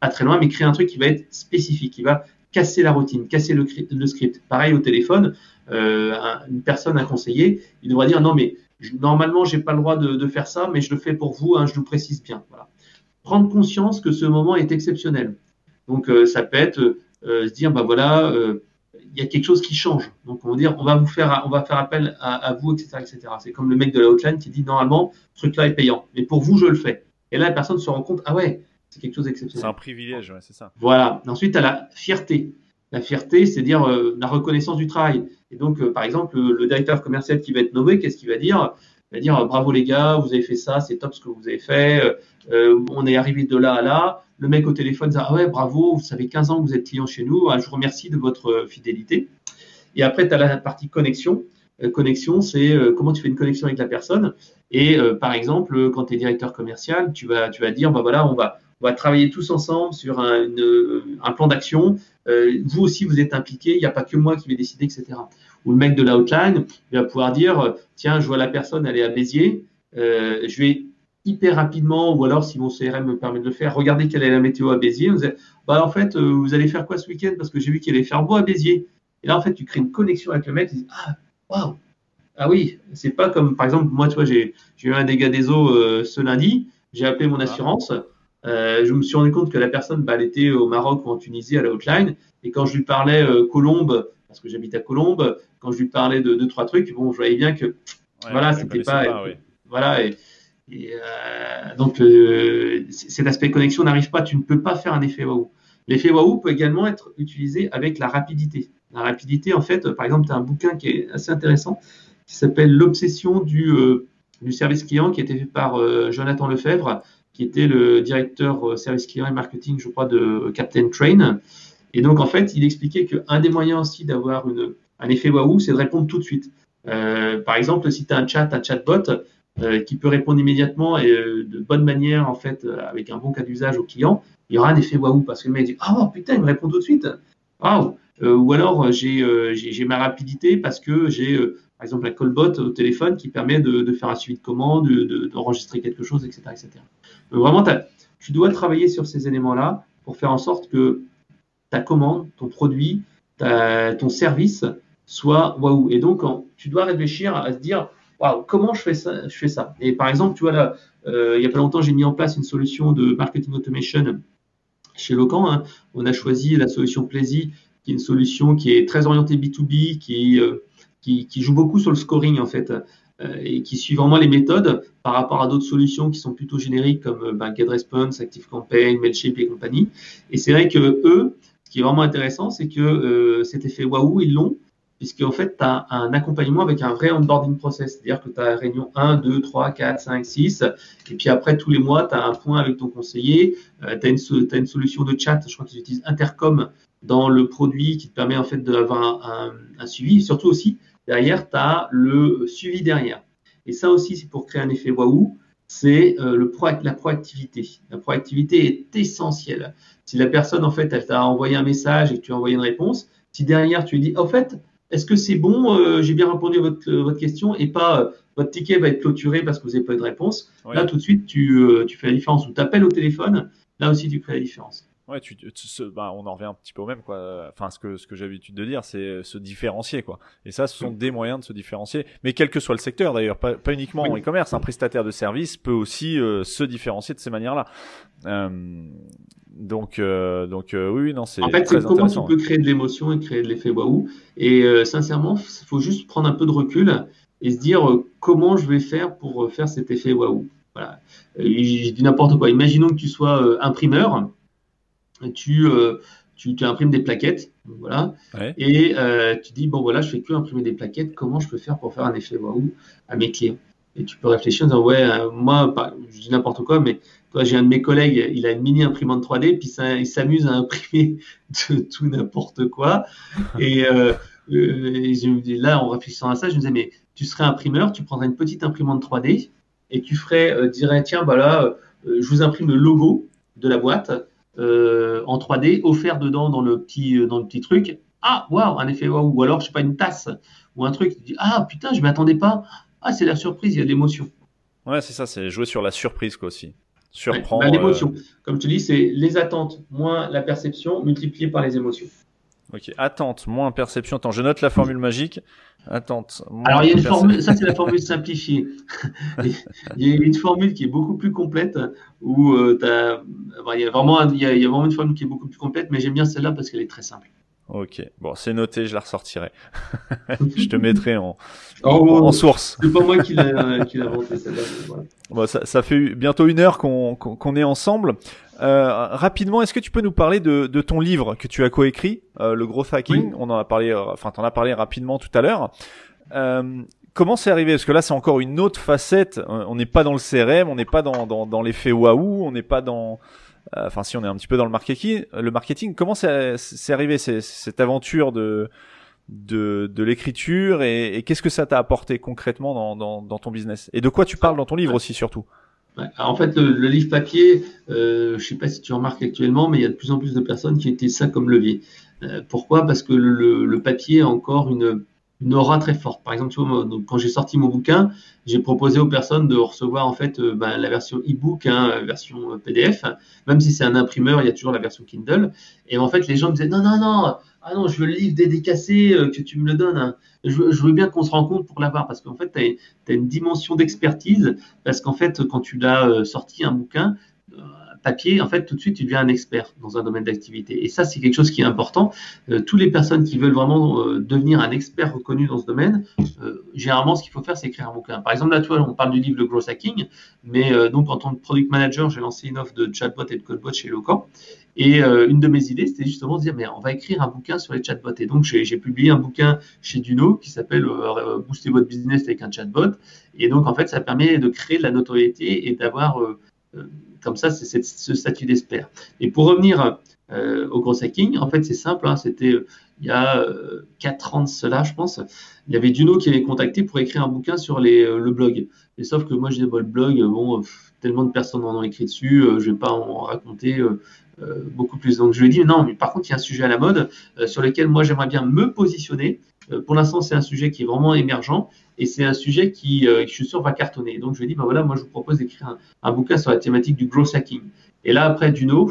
pas très loin, mais créer un truc qui va être spécifique, qui va casser la routine, casser le, script. Pareil au téléphone, une personne, un conseiller, il devra dire non mais normalement j'ai pas le droit de, faire ça, mais je le fais pour vous, hein, je vous précise bien. Prendre conscience que ce moment est exceptionnel. Donc ça peut être se dire bah voilà il y a quelque chose qui change. Donc, on va dire, on va vous faire appel à, vous, etc., etc. C'est comme le mec de la hotline qui dit, normalement, ce truc-là est payant. Mais pour vous, je le fais. Et là, la personne se rend compte, ah ouais, c'est quelque chose d'exceptionnel. C'est un privilège, ouais, c'est ça. Voilà. Ensuite, à la fierté. La fierté, c'est dire euh, la reconnaissance du travail. Et donc, euh, par exemple, le, directeur commercial qui va être nommé, qu'est-ce qu'il va dire? Il va dire bravo les gars, vous avez fait ça, c'est top ce que vous avez fait. Euh, on est arrivé de là à là le mec au téléphone dit Ah ouais, bravo, vous savez 15 ans que vous êtes client chez nous, ah, je vous remercie de votre euh, fidélité. Et après, tu as la partie connexion. Euh, connexion, c'est euh, comment tu fais une connexion avec la personne. Et par exemple, quand tu es directeur commercial, tu vas, tu vas dire bah voilà, on va, on va travailler tous ensemble sur un, un plan d'action. vous aussi, vous êtes impliqué, il n'y a pas que moi qui vais décider, etc. Ou le mec de l'outline, il va pouvoir dire tiens, je vois la personne, elle est à Béziers, je vais hyper rapidement, ou alors si mon CRM me permet de le faire, regardez quelle est la météo à Béziers. Vous bah, en fait, euh, vous allez faire quoi ce week-end? Parce que j'ai vu qu'il allait faire beau à Béziers. Et là, en fait, tu crées une connexion avec le mec. Tu dis, ah, waouh Ah oui, c'est pas comme, par exemple, moi, tu vois, j'ai eu un dégât des eaux euh, ce lundi. J'ai appelé mon assurance. Euh, je me suis rendu compte que la personne, bah, elle était au Maroc ou en Tunisie à la hotline. Et quand je lui parlais Colombe, parce que j'habite à Colombe, quand je lui parlais de deux, trois trucs, bon, je voyais bien que, voilà, c'était pas. Voilà, et, et euh, donc, euh, cet aspect connexion n'arrive pas, tu ne peux pas faire un effet waouh. L'effet waouh peut également être utilisé avec la rapidité. La rapidité, en fait, par exemple, tu as un bouquin qui est assez intéressant qui s'appelle L'obsession du, euh, du, service client, qui a été fait par Jonathan Lefebvre, qui était le directeur service client et marketing, je crois, de Captain Train. Et donc, en fait, il expliquait qu'un des moyens aussi d'avoir un effet waouh, c'est de répondre tout de suite. par exemple, si tu as un chat, un chatbot, euh, qui peut répondre immédiatement et euh, de bonne manière, en fait, euh, avec un bon cas d'usage au client, il y aura un effet waouh parce que le mec dit Ah oh, putain, il me répond tout de suite. ou alors j'ai ma rapidité parce que j'ai par exemple un callbot au téléphone qui permet de, faire un suivi de commande, d'enregistrer quelque chose, etc. etc. Vraiment, tu dois travailler sur ces éléments-là pour faire en sorte que ta commande, ton produit, ton service soit waouh. Et donc, tu dois réfléchir à se dire comment je fais ça, je fais ça? Et par exemple, tu vois là, euh, il n'y a pas longtemps, j'ai mis en place une solution de marketing automation chez Locan. Hein. On a choisi la solution Plaisy, qui est une solution qui est très orientée B2B, euh, qui, qui, joue beaucoup sur le scoring en fait, euh, et qui suit vraiment les méthodes par rapport à d'autres solutions qui sont plutôt génériques comme ben, GetResponse, ActiveCampaign, Mailchimp et compagnie. Et c'est vrai que eux, ce qui est vraiment intéressant, c'est que cet effet waouh, ils l'ont puisque en fait, tu as un accompagnement avec un vrai onboarding process, c'est-à-dire que tu as réunion 1, 2, 3, 4, 5, 6, et puis après, tous les mois, tu as un point avec ton conseiller, euh, tu as, une solution de chat, je crois qu'ils utilisent Intercom dans le produit qui te permet en fait d'avoir un, un, suivi, et surtout aussi, derrière, tu as le suivi derrière. Et ça aussi, c'est pour créer un effet waouh, c'est euh, le pro la proactivité. La proactivité est essentielle. Si la personne, en fait, elle t'a envoyé un message et que tu as envoyé une réponse, si derrière tu lui dis, en fait, est-ce que c'est bon euh, J'ai bien répondu à votre, votre, question et pas votre ticket va être clôturé parce que vous n'avez pas eu de réponse. Là, tout de suite, tu, euh, tu fais la différence. Ou tu appelles au téléphone, là aussi, tu crées la différence. Ouais, tu, bah, on en revient un petit peu au même, quoi. Enfin, ce que, ce que j'ai l'habitude de dire, c'est euh, se différencier, quoi. Et ça, ce sont des moyens de se différencier. Mais quel que soit le secteur, d'ailleurs, pas, pas uniquement en e-commerce, un prestataire de service peut aussi euh, se différencier de ces manières-là. Euh, donc, euh, donc oui, non, c'est. En fait, c'est comment tu peux créer de l'émotion et créer de l'effet waouh. Et sincèrement, il faut juste prendre un peu de recul et se dire comment je vais faire pour faire cet effet waouh. Voilà. Je dis n'importe quoi. Imaginons que tu sois imprimeur tu, euh, tu, tu, imprimes des plaquettes, voilà, et euh, tu dis bon voilà, je fais que imprimer des plaquettes. Comment je peux faire pour faire un effet waouh à mes clients? Et tu peux réfléchir en disant ouais, euh, moi, je dis n'importe quoi, mais toi, j'ai un de mes collègues, il a une mini imprimante 3D, puis ça, il s'amuse à imprimer de tout n'importe quoi. Et, et là, en réfléchissant à ça, je me disais mais tu serais imprimeur, tu prendrais une petite imprimante 3D et tu ferais, dirais tiens, bah là, je vous imprime le logo de la boîte euh, en 3D offert dedans dans le petit, euh, dans le petit truc. Ah, waouh, un effet waouh. Ou alors, je sais pas, une tasse ou un truc. Tu dis, ah, putain, je m'attendais pas. Ah, c'est la surprise, il y a de l'émotion. Ouais, c'est ça, c'est jouer sur la surprise, quoi, aussi. Surprendre. Bah, l'émotion. Comme je te dis, c'est les attentes moins la perception multiplié par les émotions. Ok, attente moins perception. Attends, je note la formule magique. Attente. Alors il y a une formule, ça c'est la formule simplifiée. il y a une formule qui est beaucoup plus complète où euh, il y a vraiment, il y a, vraiment une formule qui est beaucoup plus complète, mais j'aime bien celle-là parce qu'elle est très simple. Ok, bon, c'est noté, je la ressortirai. je te mettrai en, oh, en, source. C'est pas moi qui l'ai inventé celle-là. Bon, ça, ça, fait bientôt une heure qu'on qu'on est ensemble. Euh, rapidement, est-ce que tu peux nous parler de, de ton livre que tu as coécrit, euh, le Growth Hacking? On en a parlé, euh, enfin, t'en as parlé rapidement tout à l'heure. Euh, comment c'est arrivé? Parce que là, c'est encore une autre facette. On n'est pas dans le CRM, on n'est pas dans, dans, dans l'effet waouh, on n'est pas dans euh, enfin si on est un petit peu dans le marketing, le marketing, comment c'est arrivé cette aventure de de, de l'écriture et, qu'est-ce que ça t'a apporté concrètement dans, dans, dans, ton business? Et de quoi tu parles dans ton livre aussi surtout? En fait, le, livre papier, euh, je sais pas si tu remarques actuellement, mais il y a de plus en plus de personnes qui utilisent ça comme levier. Euh, pourquoi? Parce que le, le, papier a encore une, une aura très forte. Par exemple, tu vois, quand j'ai sorti mon bouquin, j'ai proposé aux personnes de recevoir en fait euh, ben, la version e-book, hein, version euh, PDF. Même si c'est un imprimeur, il y a toujours la version Kindle. Et en fait, les gens me disaient non, non, non, ah non, je veux le livre dédicacé, euh, que tu me le donnes. Hein. Je, je, veux bien qu'on se rencontre pour l'avoir parce qu'en fait, tu as, une dimension d'expertise. Parce qu'en fait, quand tu l'as sorti un bouquin, papier, en fait, tout de suite, tu deviens un expert dans un domaine d'activité. Et ça, c'est quelque chose qui est important. Euh, toutes les personnes qui veulent vraiment euh, devenir un expert reconnu dans ce domaine, euh, généralement, ce qu'il faut faire, c'est écrire un bouquin. Par exemple, là, tu vois, on parle du livre Le Growth Hacking, mais donc, en tant que product manager, j'ai lancé une offre de chatbot et de codebot chez Locan. Et une de mes idées, c'était justement de dire, mais on va écrire un bouquin sur les chatbots. Et donc, j'ai publié un bouquin chez Duno qui s'appelle Booster votre business avec un chatbot. Et donc, en fait, ça permet de créer de la notoriété et d'avoir comme ça, c'est ce statut d'expert. Et pour revenir euh, au gros hacking, en fait, c'est simple. Hein, C'était euh, il y a euh, 4 ans de cela, je pense. Il y avait Duno qui avait contacté pour écrire un bouquin sur euh, le blog. Et sauf que moi, disais, bon, le blog, bon, tellement de personnes en ont écrit dessus, je vais pas en raconter beaucoup plus. Donc, je lui ai dit, non, mais par contre, il y a un sujet à la mode sur lequel moi, j'aimerais bien me positionner. Pour l'instant, c'est un sujet qui est vraiment émergent et c'est un sujet qui, je suis sûr, va cartonner. Donc, je lui ai dit, ben voilà, moi, je vous propose d'écrire un, bouquin sur la thématique du growth hacking. Et là, après, Duno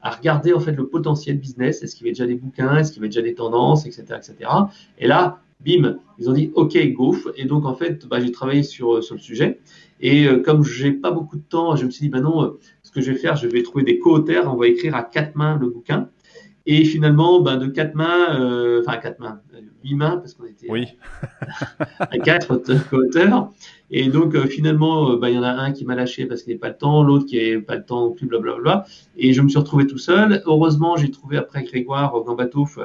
à regarder en fait le potentiel business. Est-ce qu'il y avait déjà des bouquins? Est-ce qu'il y avait déjà des tendances, etc., etc. Et là, bim, ils ont dit OK, go. Et donc en fait, bah, j'ai travaillé sur sur le sujet. Et euh, comme j'ai pas beaucoup de temps, je me suis dit bah non, euh, ce que je vais faire, je vais trouver des co-auteurs. On va écrire à quatre mains le bouquin. Et finalement, ben, de quatre mains, euh, enfin quatre mains, huit mains, parce qu'on était oui. à quatre co-auteurs. Et donc euh, finalement, ben, il y en a un qui m'a lâché parce qu'il n'avait pas le temps, l'autre qui n'avait pas le temps non plus, blablabla. Et je me suis retrouvé tout seul. Heureusement, j'ai trouvé après Grégoire Gambatouf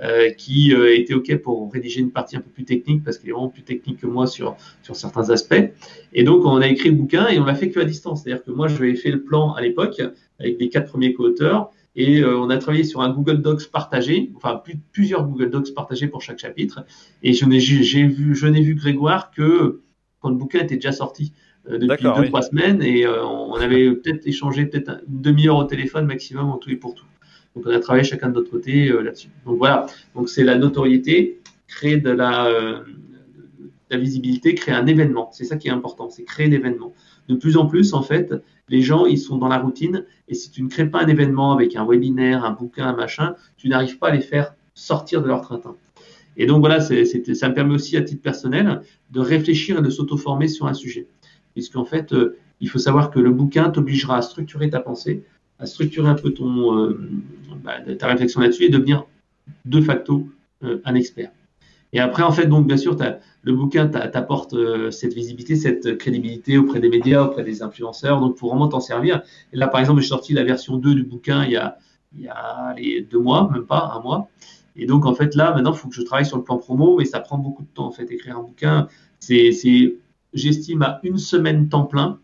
euh, qui euh, était OK pour rédiger une partie un peu plus technique parce qu'il est vraiment plus technique que moi sur, sur certains aspects. Et donc, on a écrit le bouquin et on l'a fait que à distance. C'est-à-dire que moi, j'avais fait le plan à l'époque avec les quatre premiers co-auteurs et euh, on a travaillé sur un Google Docs partagé, enfin plusieurs Google Docs partagés pour chaque chapitre. Et je n'ai vu, je n'ai vu Grégoire que quand le bouquin était déjà sorti euh, depuis deux trois semaines et euh, on avait peut-être échangé peut-être une demi-heure au téléphone maximum en tout et pour tout. Donc on a travaillé chacun de notre côté là-dessus. Donc voilà, donc c'est la notoriété, créer de la la visibilité, créer un événement. C'est ça qui est important, c'est créer l'événement. De plus en plus, en fait, les gens, ils sont dans la routine, et si tu ne crées pas un événement avec un webinaire, un bouquin, un machin, tu n'arrives pas à les faire sortir de leur train-train. Et donc voilà, ça me permet aussi à titre personnel de réfléchir et de s'auto-former sur un sujet. Puisqu'en fait, euh, il faut savoir que le bouquin t'obligera à structurer ta pensée, à structurer un peu ton, euh, bah, ta réflexion là-dessus et devenir de facto euh, un expert. Et après, en fait, donc bien sûr, le bouquin t'apporte cette visibilité, cette crédibilité auprès des médias, auprès des influenceurs. Donc, pour vraiment t'en servir. Et là, par exemple, j'ai sorti la version 2 du bouquin il y a, il y a les deux mois, même pas un mois. Et donc, en fait, là, maintenant, il faut que je travaille sur le plan promo, et ça prend beaucoup de temps, en fait, écrire un bouquin. C'est, j'estime, à une semaine temps plein,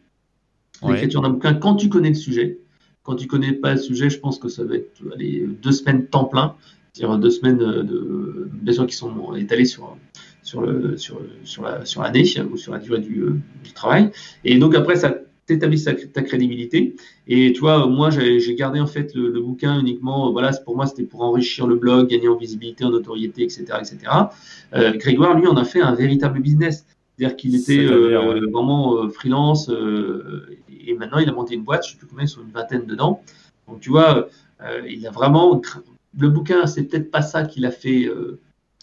l'écriture d'un bouquin, quand tu connais le sujet. Quand tu connais pas le sujet, je pense que ça va être allez, deux semaines temps plein, c'est-à-dire deux semaines de, sûr, qui sont étalées sur, sur, le, sur, sur, la, sur l'année ou sur la durée du, du travail. Et donc, après, ça t'établis ta crédibilité. Et tu vois, moi, j'ai gardé en fait le, bouquin uniquement. Voilà, pour moi, c'était pour enrichir le blog, gagner en visibilité, en notoriété, etc., etc. Euh, Grégoire, lui, en a fait un véritable business. C'est-à-dire qu'il était euh, vraiment euh, freelance euh, et maintenant il a monté une boîte, je ne sais plus combien, ils sont une vingtaine dedans. Donc tu vois, il a vraiment le bouquin, c'est peut-être pas ça qu'il a fait,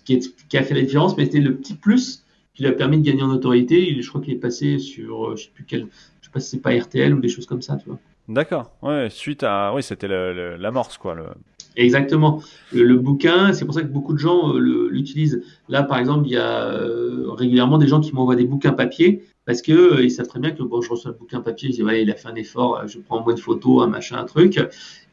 qui, qui, a fait la différence, mais c'était le petit plus qui lui a permis de gagner en notoriété. je crois qu'il est passé sur, je sais plus quel, sais pas si c'est pas RTL ou des choses comme ça, tu vois. D'accord. Ouais, suite à, oui, c'était l'amorce, quoi. Le... Exactement. Le, bouquin, c'est pour ça que beaucoup de gens euh, l'utilisent. Là, par exemple, il y a euh, régulièrement des gens qui m'envoient des bouquins papier parce que euh, ils savent très bien que bon, je reçois le bouquin papier, ils disent ouais, il a fait un effort, je prends moins de photos, un machin, un truc.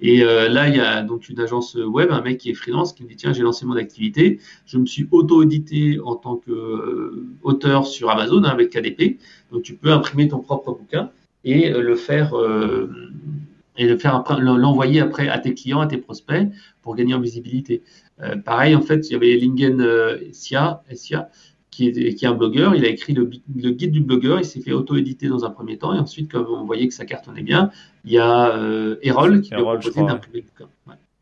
Et là, il y a donc une agence web, un mec qui est freelance, qui me dit tiens, j'ai lancé mon activité, je me suis auto-édité en tant qu'auteur sur Amazon hein, avec KDP. Donc tu peux imprimer ton propre bouquin et le faire et le faire l'envoyer après à tes clients, à tes prospects pour gagner en visibilité. Euh, pareil, en fait, il y avait Lingen euh, Sia, qui est, qui est un blogueur. Il a écrit le, guide du blogueur. Il s'est fait auto-éditer dans un premier temps. Et ensuite, comme on voyait que ça cartonnait bien, il y a euh, Erol qui lui a proposé d'imprimer le bouquin.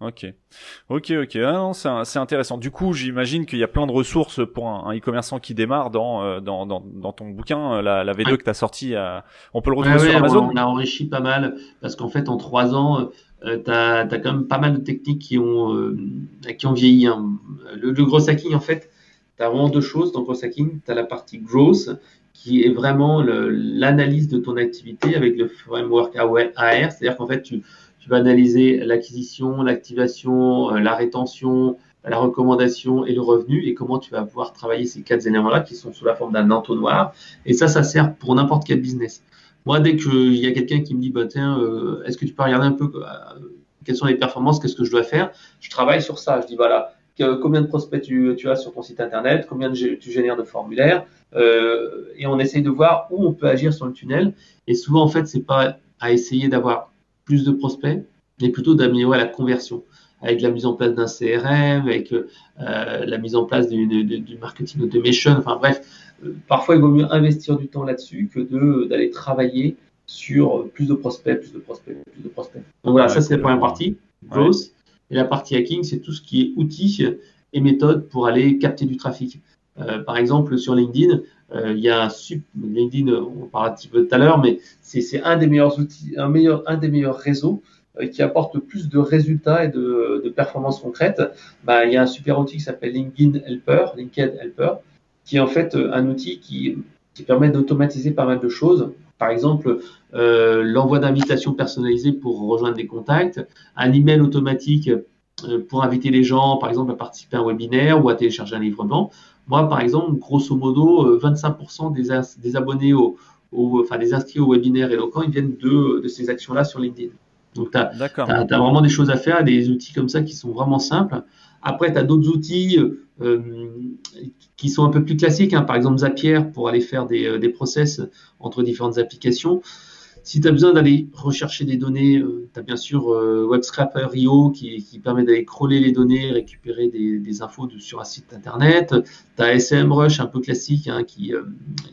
Ok, ok, ok. Ah c'est intéressant. Du coup, j'imagine qu'il y a plein de ressources pour un e-commerçant qui démarre dans, euh, dans, dans, dans, ton bouquin, la, la V2 que tu as sorti. On peut le retrouver sur Amazon. On a enrichi pas mal parce qu'en fait, en trois ans, euh, tu as, as, quand même pas mal de techniques qui ont, euh, qui ont vieilli. Hein. Le, le, gros hacking, en fait, tu as vraiment deux choses dans le gros hacking. Tu as la partie growth qui est vraiment l'analyse de ton activité avec le framework AR. C'est-à-dire qu'en fait, tu tu vas analyser l'acquisition, l'activation, euh, la rétention, la recommandation et le revenu et comment tu vas pouvoir travailler ces quatre éléments-là qui sont sous la forme d'un entonnoir. Et ça, ça sert pour n'importe quel business. Moi, dès qu'il y a quelqu'un qui me dit, bah, tiens, euh, est-ce que tu peux regarder un peu euh, quelles sont les performances, qu'est-ce que je dois faire? Je travaille sur ça. Je dis, voilà, combien de prospects tu, as sur ton site internet, combien tu génères de formulaires, et on essaye de voir où on peut agir sur le tunnel. Et souvent, en fait, c'est pas à essayer d'avoir plus de prospects, mais plutôt d'améliorer la conversion avec la mise en place d'un CRM, avec euh, la mise en place du, du, marketing automation. Enfin bref, euh, parfois il vaut mieux investir du temps là-dessus que d'aller travailler sur plus de prospects, plus de prospects, plus de prospects. Donc voilà, ça c'est la première partie, growth. Et la partie hacking, c'est tout ce qui est outils et méthodes pour aller capter du trafic. Euh, par exemple, sur LinkedIn, euh, il y a un LinkedIn, on parlera un petit peu tout à l'heure, mais c'est un des meilleurs outils, un, meilleur, un des meilleurs réseaux euh, qui apporte plus de résultats et de, performances concrètes. Bah, il y a un super outil qui s'appelle LinkedIn Helper, LinkedIn Helper, qui est en fait un outil qui, permet d'automatiser pas mal de choses. Par exemple, euh, l'envoi d'invitations personnalisées pour rejoindre des contacts, un email automatique pour inviter les gens, par exemple, à participer à un webinaire ou à télécharger un livrement. Moi, par exemple, grosso modo, 25% euh, des, des abonnés au, enfin des inscrits au webinaire éloquent, ils viennent de, de ces actions-là sur LinkedIn. Donc, tu as, vraiment des choses à faire, des outils comme ça qui sont vraiment simples. Après, tu as d'autres outils euh, qui sont un peu plus classiques, hein. par exemple Zapier pour aller faire des, euh, des process entre différentes applications. Si tu as besoin d'aller rechercher des données, euh, tu as bien sûr euh, WebScraper.io qui, qui permet d'aller crawler les données, récupérer des, infos sur un site internet. Tu as SMrush un peu classique hein, qui, euh,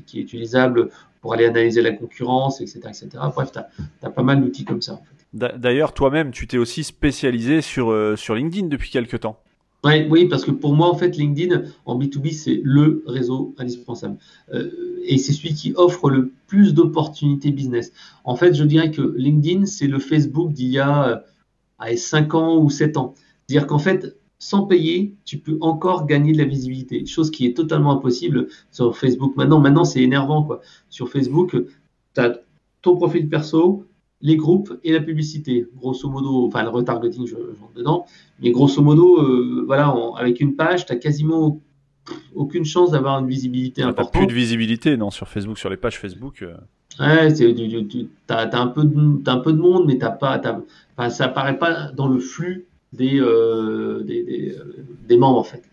qui, est utilisable pour aller analyser la concurrence, etc. etc. Bref, tu as, pas mal d'outils comme ça. D'ailleurs, toi-même, tu t'es aussi spécialisé sur, sur LinkedIn depuis quelques temps. Oui, parce que pour moi, en fait, LinkedIn en B2B, c'est le réseau indispensable. Euh, et c'est celui qui offre le plus d'opportunités business. En fait, je dirais que LinkedIn, c'est le Facebook d'il y a euh, 5 ans ou 7 ans. C'est-à-dire qu'en fait, sans payer, tu peux encore gagner de la visibilité, chose qui est totalement impossible sur Facebook. Maintenant, maintenant c'est énervant. Quoi. Sur Facebook, tu as ton profil perso, les groupes et la publicité. Grosso modo, enfin le retargeting, je, je rentre dedans, mais grosso modo, euh, voilà, avec une page, tu n'as quasiment aucune chance d'avoir une visibilité ah, importante. plus de visibilité, non, sur Facebook, sur les pages Facebook. Euh. Ouais, tu as, un peu de, un peu de monde, mais t'as pas, enfin, ça apparaît pas dans le flux des, euh, des, des, des, membres, en fait.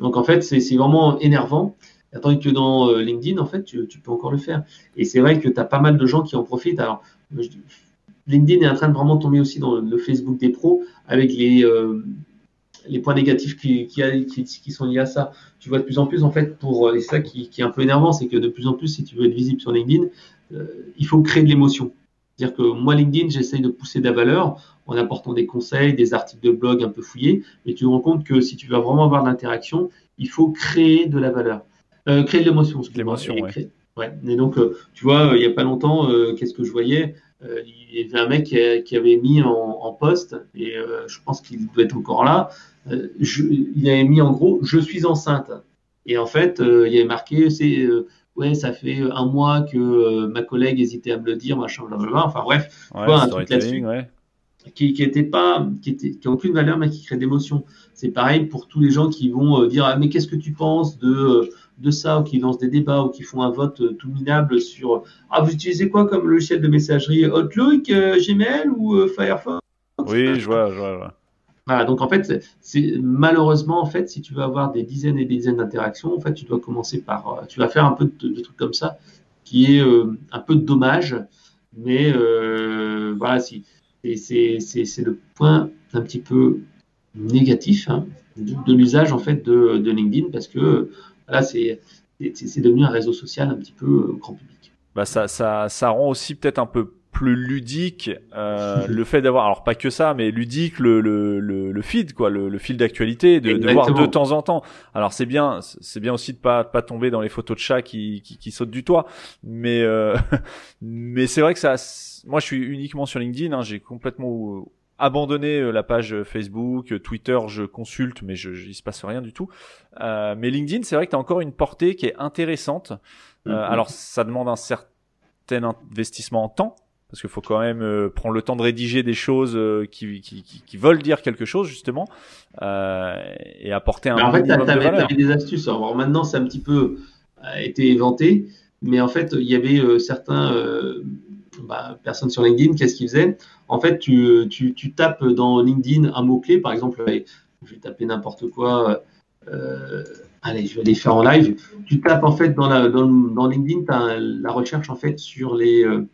Donc, en fait, c'est vraiment énervant. Tandis que dans LinkedIn, en fait, tu, tu, peux encore le faire. Et c'est vrai que tu as pas mal de gens qui en profitent. Alors, je, LinkedIn est en train de vraiment tomber aussi dans le Facebook des pros avec les, euh, les points négatifs qui, qui, qui, sont liés à ça. Tu vois de plus en plus, en fait, pour, et ça qui, qui est un peu énervant, c'est que de plus en plus, si tu veux être visible sur LinkedIn, euh, il faut créer de l'émotion. C'est-à-dire que moi, LinkedIn, j'essaye de pousser de la valeur en apportant des conseils, des articles de blog un peu fouillés, mais tu te rends compte que si tu veux vraiment avoir de l'interaction, il faut créer de la valeur. Euh, créer de l'émotion. L'émotion, ouais. ouais. Et donc, tu vois, il n'y a pas longtemps, qu'est-ce que je voyais? Euh, il y avait un mec qui, avait mis en, en poste, et euh, je pense qu'il doit être encore là, euh, je, il avait mis en gros Je suis enceinte. Et en fait, il y avait marqué c'est ouais, ça fait un mois que ma collègue hésitait à me le dire, machin, blablabla. Enfin bref, ouais, un truc là-dessus. Qui, qui était pas, qui était, qui a aucune valeur, mais qui crée d'émotion. C'est pareil pour tous les gens qui vont dire ah, mais qu'est-ce que tu penses de de ça, ou qui lancent des débats, ou qui font un vote euh, tout minable sur Ah, vous utilisez quoi comme logiciel de messagerie? Outlook, euh, Gmail ou euh, Firefox? Oui, je vois, je vois. Voilà, donc en fait, c'est malheureusement, en fait, si tu veux avoir des dizaines et des dizaines d'interactions, en fait, tu dois commencer par, tu vas faire un peu de, trucs comme ça, qui est un peu de dommage, mais voilà, si, c'est le point un petit peu négatif hein, de, l'usage en fait de, de, LinkedIn parce que Là, c'est devenu un réseau social un petit peu euh, grand public. Bah ça, ça, ça rend aussi peut-être un peu plus ludique euh, le fait d'avoir alors pas que ça mais ludique le le le, feed quoi le, le fil d'actualité de, de, voir de temps en temps alors c'est bien c'est bien aussi de pas pas tomber dans les photos de chats qui qui, qui sautent du toit mais euh, mais c'est vrai que ça moi je suis uniquement sur LinkedIn hein, j'ai complètement abandonné euh, la page Facebook, euh, Twitter, je consulte, mais je, il se passe rien du tout. Euh, mais LinkedIn, c'est vrai que tu as encore une portée qui est intéressante. Euh, mhm. alors, ça demande un certain investissement en temps, parce qu'il faut quand même prendre le temps de rédiger des choses qui, qui, qui, qui, veulent dire quelque chose justement et apporter un mais en fait, minimum avais, des astuces. Alors maintenant, c'est un petit peu été inventé, mais en fait, il y avait certains bah, personnes sur LinkedIn. Qu'est-ce qu'ils faisaient? En fait, tu, tu, tu, tapes dans LinkedIn un mot-clé, par exemple, je vais taper n'importe quoi. Euh, allez, je vais aller faire en live. Tu tapes en fait dans, la, dans, dans LinkedIn, tu as la recherche en fait sur les, euh,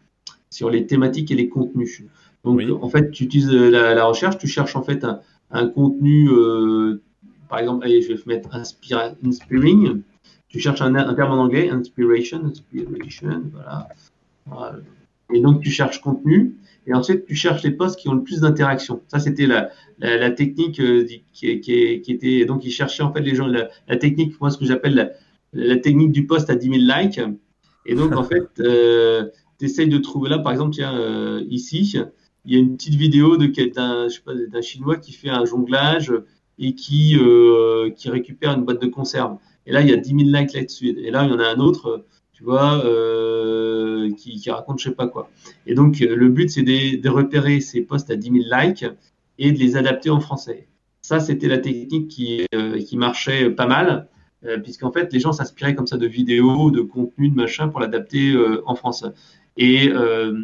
sur les thématiques et les contenus. Donc, en fait, tu utilises la, la, recherche, tu cherches en fait un, un contenu, euh, par exemple, allez, je vais mettre inspiring. Tu cherches un, un, terme en anglais, inspiration, inspiration, voilà. voilà. Et donc, tu cherches contenu et ensuite tu cherches les postes qui ont le plus d'interaction. Ça, c'était la, la, la, technique euh, qui, qui, qui, était donc ils cherchaient en fait les gens la, la technique, moi ce que j'appelle la, la, technique du poste à 10 000 likes. Et donc en fait, euh, tu essayes de trouver là, par exemple, tiens euh, ici, il y a une petite vidéo de d'un je sais pas d'un chinois qui fait un jonglage et qui euh, qui récupère une boîte de conserve. Et là, il y a 10 000 likes là-dessus. Et là, il y en a un autre tu vois, euh, qui, raconte je sais pas quoi. Et donc, euh, le but, c'est de, repérer ces posts à 10 000 likes et de les adapter en français. Ça, c'était la technique qui, euh, marchait pas mal, puisqu'en fait, les gens s'inspiraient comme ça de vidéos, de contenu, de machin pour l'adapter en français. Et le,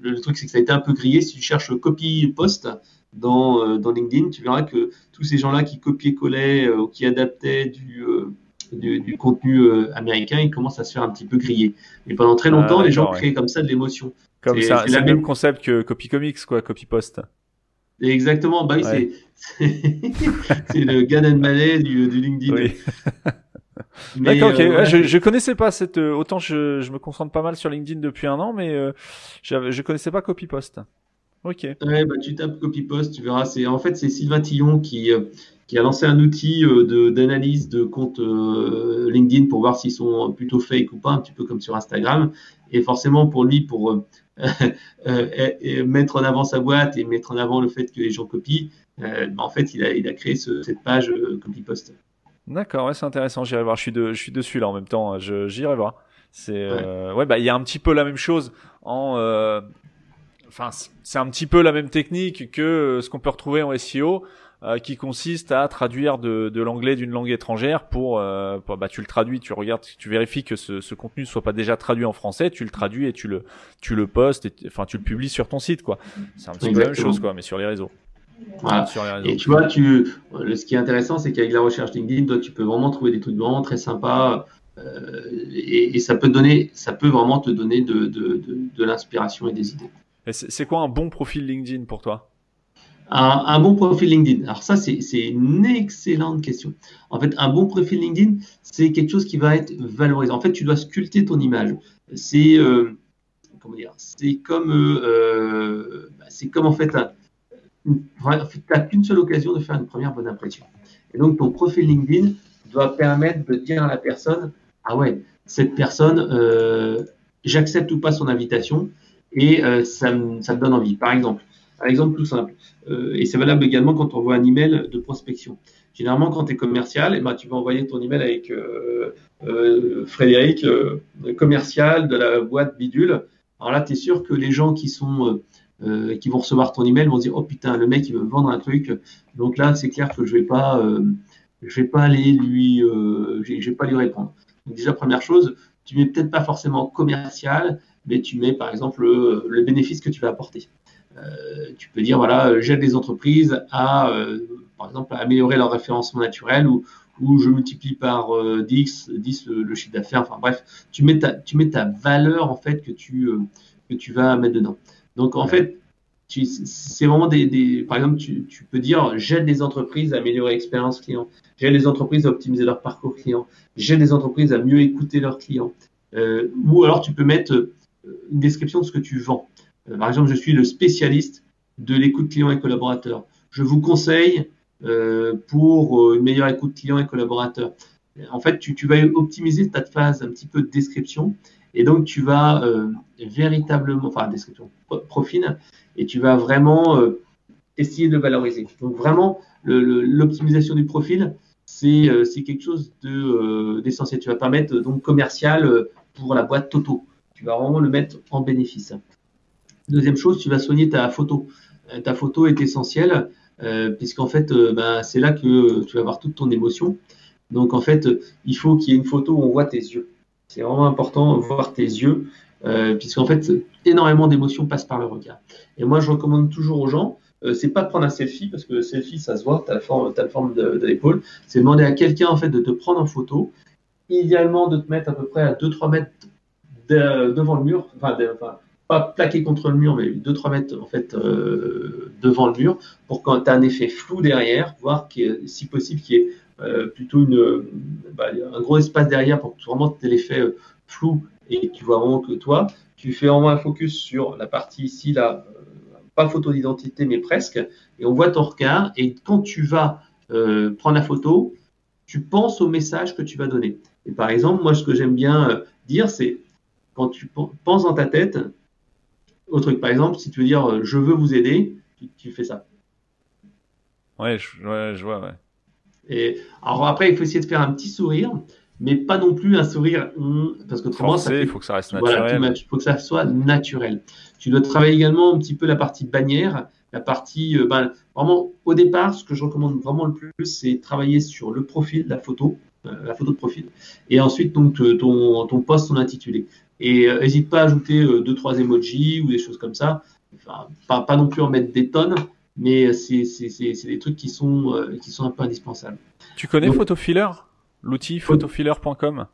le, truc, c'est que ça a été un peu grillé. Si tu cherches copy post dans, dans LinkedIn, tu verras que tous ces gens-là qui copiaient-collaient ou qui adaptaient du du, contenu euh, américain, il commence à se faire un petit peu griller. Mais pendant très longtemps, ah, les gens créaient comme ça de l'émotion. Comme ça, c'est le même concept que Copy Comics, quoi, Copy Post. Exactement, bah oui, c'est le Gad Elmaleh du, du LinkedIn. Oui. D'accord, ok. Euh, je, je connaissais pas cette. Euh, autant je, je me concentre pas mal sur LinkedIn depuis un an, mais euh, je connaissais pas Copy Post. Ok. Ouais, bah, tu tapes copy post, tu verras. C'est en fait c'est Sylvain Tillon qui qui a lancé un outil de d'analyse de comptes LinkedIn pour voir s'ils sont plutôt fake ou pas, un petit peu comme sur Instagram. Et forcément pour lui, pour euh, mettre en avant sa boîte et mettre en avant le fait que les gens copient, euh, bah, en fait, il a, il a créé cette page euh, copy post. D'accord, ouais, c'est intéressant. J'irai voir. Je suis, de, je suis dessus là en même temps. J'irai voir. C'est ouais. bah il y a un petit peu la même chose en. Enfin, c'est un petit peu la même technique que ce qu'on peut retrouver en SEO. Euh, qui consiste à traduire de, de l'anglais d'une langue étrangère pour, euh, bah tu le traduis, tu regardes, tu vérifies que ce, ce contenu soit pas déjà traduit en français, tu le traduis et tu le tu le postes, enfin tu le publies sur ton site quoi. C'est un petit peu la même chose quoi, mais sur les réseaux. Voilà. Sur les réseaux. Et tu vois, tu, ce qui est intéressant, c'est qu'avec la recherche LinkedIn, toi, tu peux vraiment trouver des trucs vraiment très sympas. Euh, et, et, ça peut donner, ça peut vraiment te donner de, de, de, de l'inspiration et des idées. C'est quoi un bon profil LinkedIn pour toi? Un, bon profil LinkedIn. Alors ça, c'est une excellente question. En fait, un bon profil LinkedIn, c'est quelque chose qui va être valorisé. En fait, tu dois sculpter ton image. C'est euh, comment dire C'est comme euh, bah, c'est comme en fait, tu n'as qu'une seule occasion de faire une première bonne impression. Et donc, ton profil LinkedIn doit permettre de dire à la personne, ah ouais, cette personne, euh, j'accepte ou pas son invitation et ça, ça me donne envie. Par exemple, un exemple tout simple, euh, et c'est valable également quand on envoie un email de prospection. Généralement, quand tu es commercial, eh ben, tu vas envoyer ton email avec euh, euh, Frédéric, commercial de la boîte bidule. Alors là, tu es sûr que les gens qui sont qui vont recevoir ton email vont dire oh putain le mec il veut me vendre un truc donc là c'est clair que je vais vais pas aller lui pas lui répondre donc déjà première chose tu mets peut-être pas forcément commercial mais tu mets par exemple le bénéfice que tu vas apporter tu peux dire, voilà, euh, j'aide les entreprises à, euh, par exemple, à améliorer leur référencement naturel ou, ou je multiplie par 10, 10 le, chiffre d'affaires. Enfin bref, tu mets, ta, tu mets ta valeur en fait que tu, que tu vas mettre dedans. Donc en fait, c'est vraiment des, des, par exemple, tu, tu peux dire j'aide les entreprises à améliorer l'expérience client, j'aide les entreprises à optimiser leur parcours client, j'aide les entreprises à mieux écouter leurs clients. Euh, ou alors tu peux mettre une description de ce que tu vends. Euh, par exemple, je suis le spécialiste de l'écoute client et collaborateur. Je vous conseille euh, pour euh, une meilleure écoute client et collaborateur. En fait, tu, vas optimiser ta phase un petit peu de description et donc tu vas véritablement, enfin description, profil, et tu vas vraiment essayer de valoriser. Donc vraiment, l'optimisation du profil, c'est quelque chose d'essentiel. tu vas pas mettre donc commercial pour la boîte Toto. Tu vas vraiment le mettre en bénéfice. Deuxième chose, tu vas soigner ta photo. Euh, ta photo est essentielle euh, puisqu'en fait, euh, ben, c'est là que tu vas avoir toute ton émotion. Donc en fait, il faut qu'il y ait une photo où on voit tes yeux. C'est vraiment important de voir tes yeux, puisqu'en fait, énormément d'émotions passent par le regard. Et moi, je recommande toujours aux gens, c'est pas de prendre un selfie, parce que le selfie, ça se voit, tu as la forme, as forme de, l'épaule. C'est demander à quelqu'un en fait de te prendre en photo, idéalement de te mettre à peu près à 2-3 mètres devant le mur, enfin, enfin pas plaqué contre le mur, mais 2-3 mètres en fait euh, devant le mur, pour quand tu as un effet flou derrière, voir si possible qu'il y ait euh, plutôt une, bah, un gros espace derrière pour que vraiment tu aies l'effet euh, flou et tu vois vraiment que toi. Tu fais vraiment un focus sur la partie ici, là, pas photo d'identité, mais presque, et on voit ton regard. Et quand tu vas prendre la photo, tu penses au message que tu vas donner. Et par exemple, moi, ce que j'aime bien dire, c'est quand tu penses dans ta tête, au truc. Par exemple, si tu veux dire euh, je veux vous aider, tu, fais ça. Ouais je, ouais, je vois, ouais. Et alors après, il faut essayer de faire un petit sourire, mais pas non plus un sourire hum, parce que autrement, ça il faut que ça reste naturel. il faut que ça soit naturel. Tu dois travailler également un petit peu la partie bannière, la partie euh, ben, vraiment au départ, ce que je recommande vraiment le plus, c'est travailler sur le profil, la photo, euh, la photo de profil, et ensuite donc ton ton poste, ton intitulé. Et n'hésite euh, pas à ajouter euh, deux, trois emojis ou des choses comme ça. Enfin, pas, pas non plus en mettre des tonnes, mais c'est des trucs qui sont, euh, qui sont un peu indispensables. Tu connais PhotoFiller? L'outil photofiller.com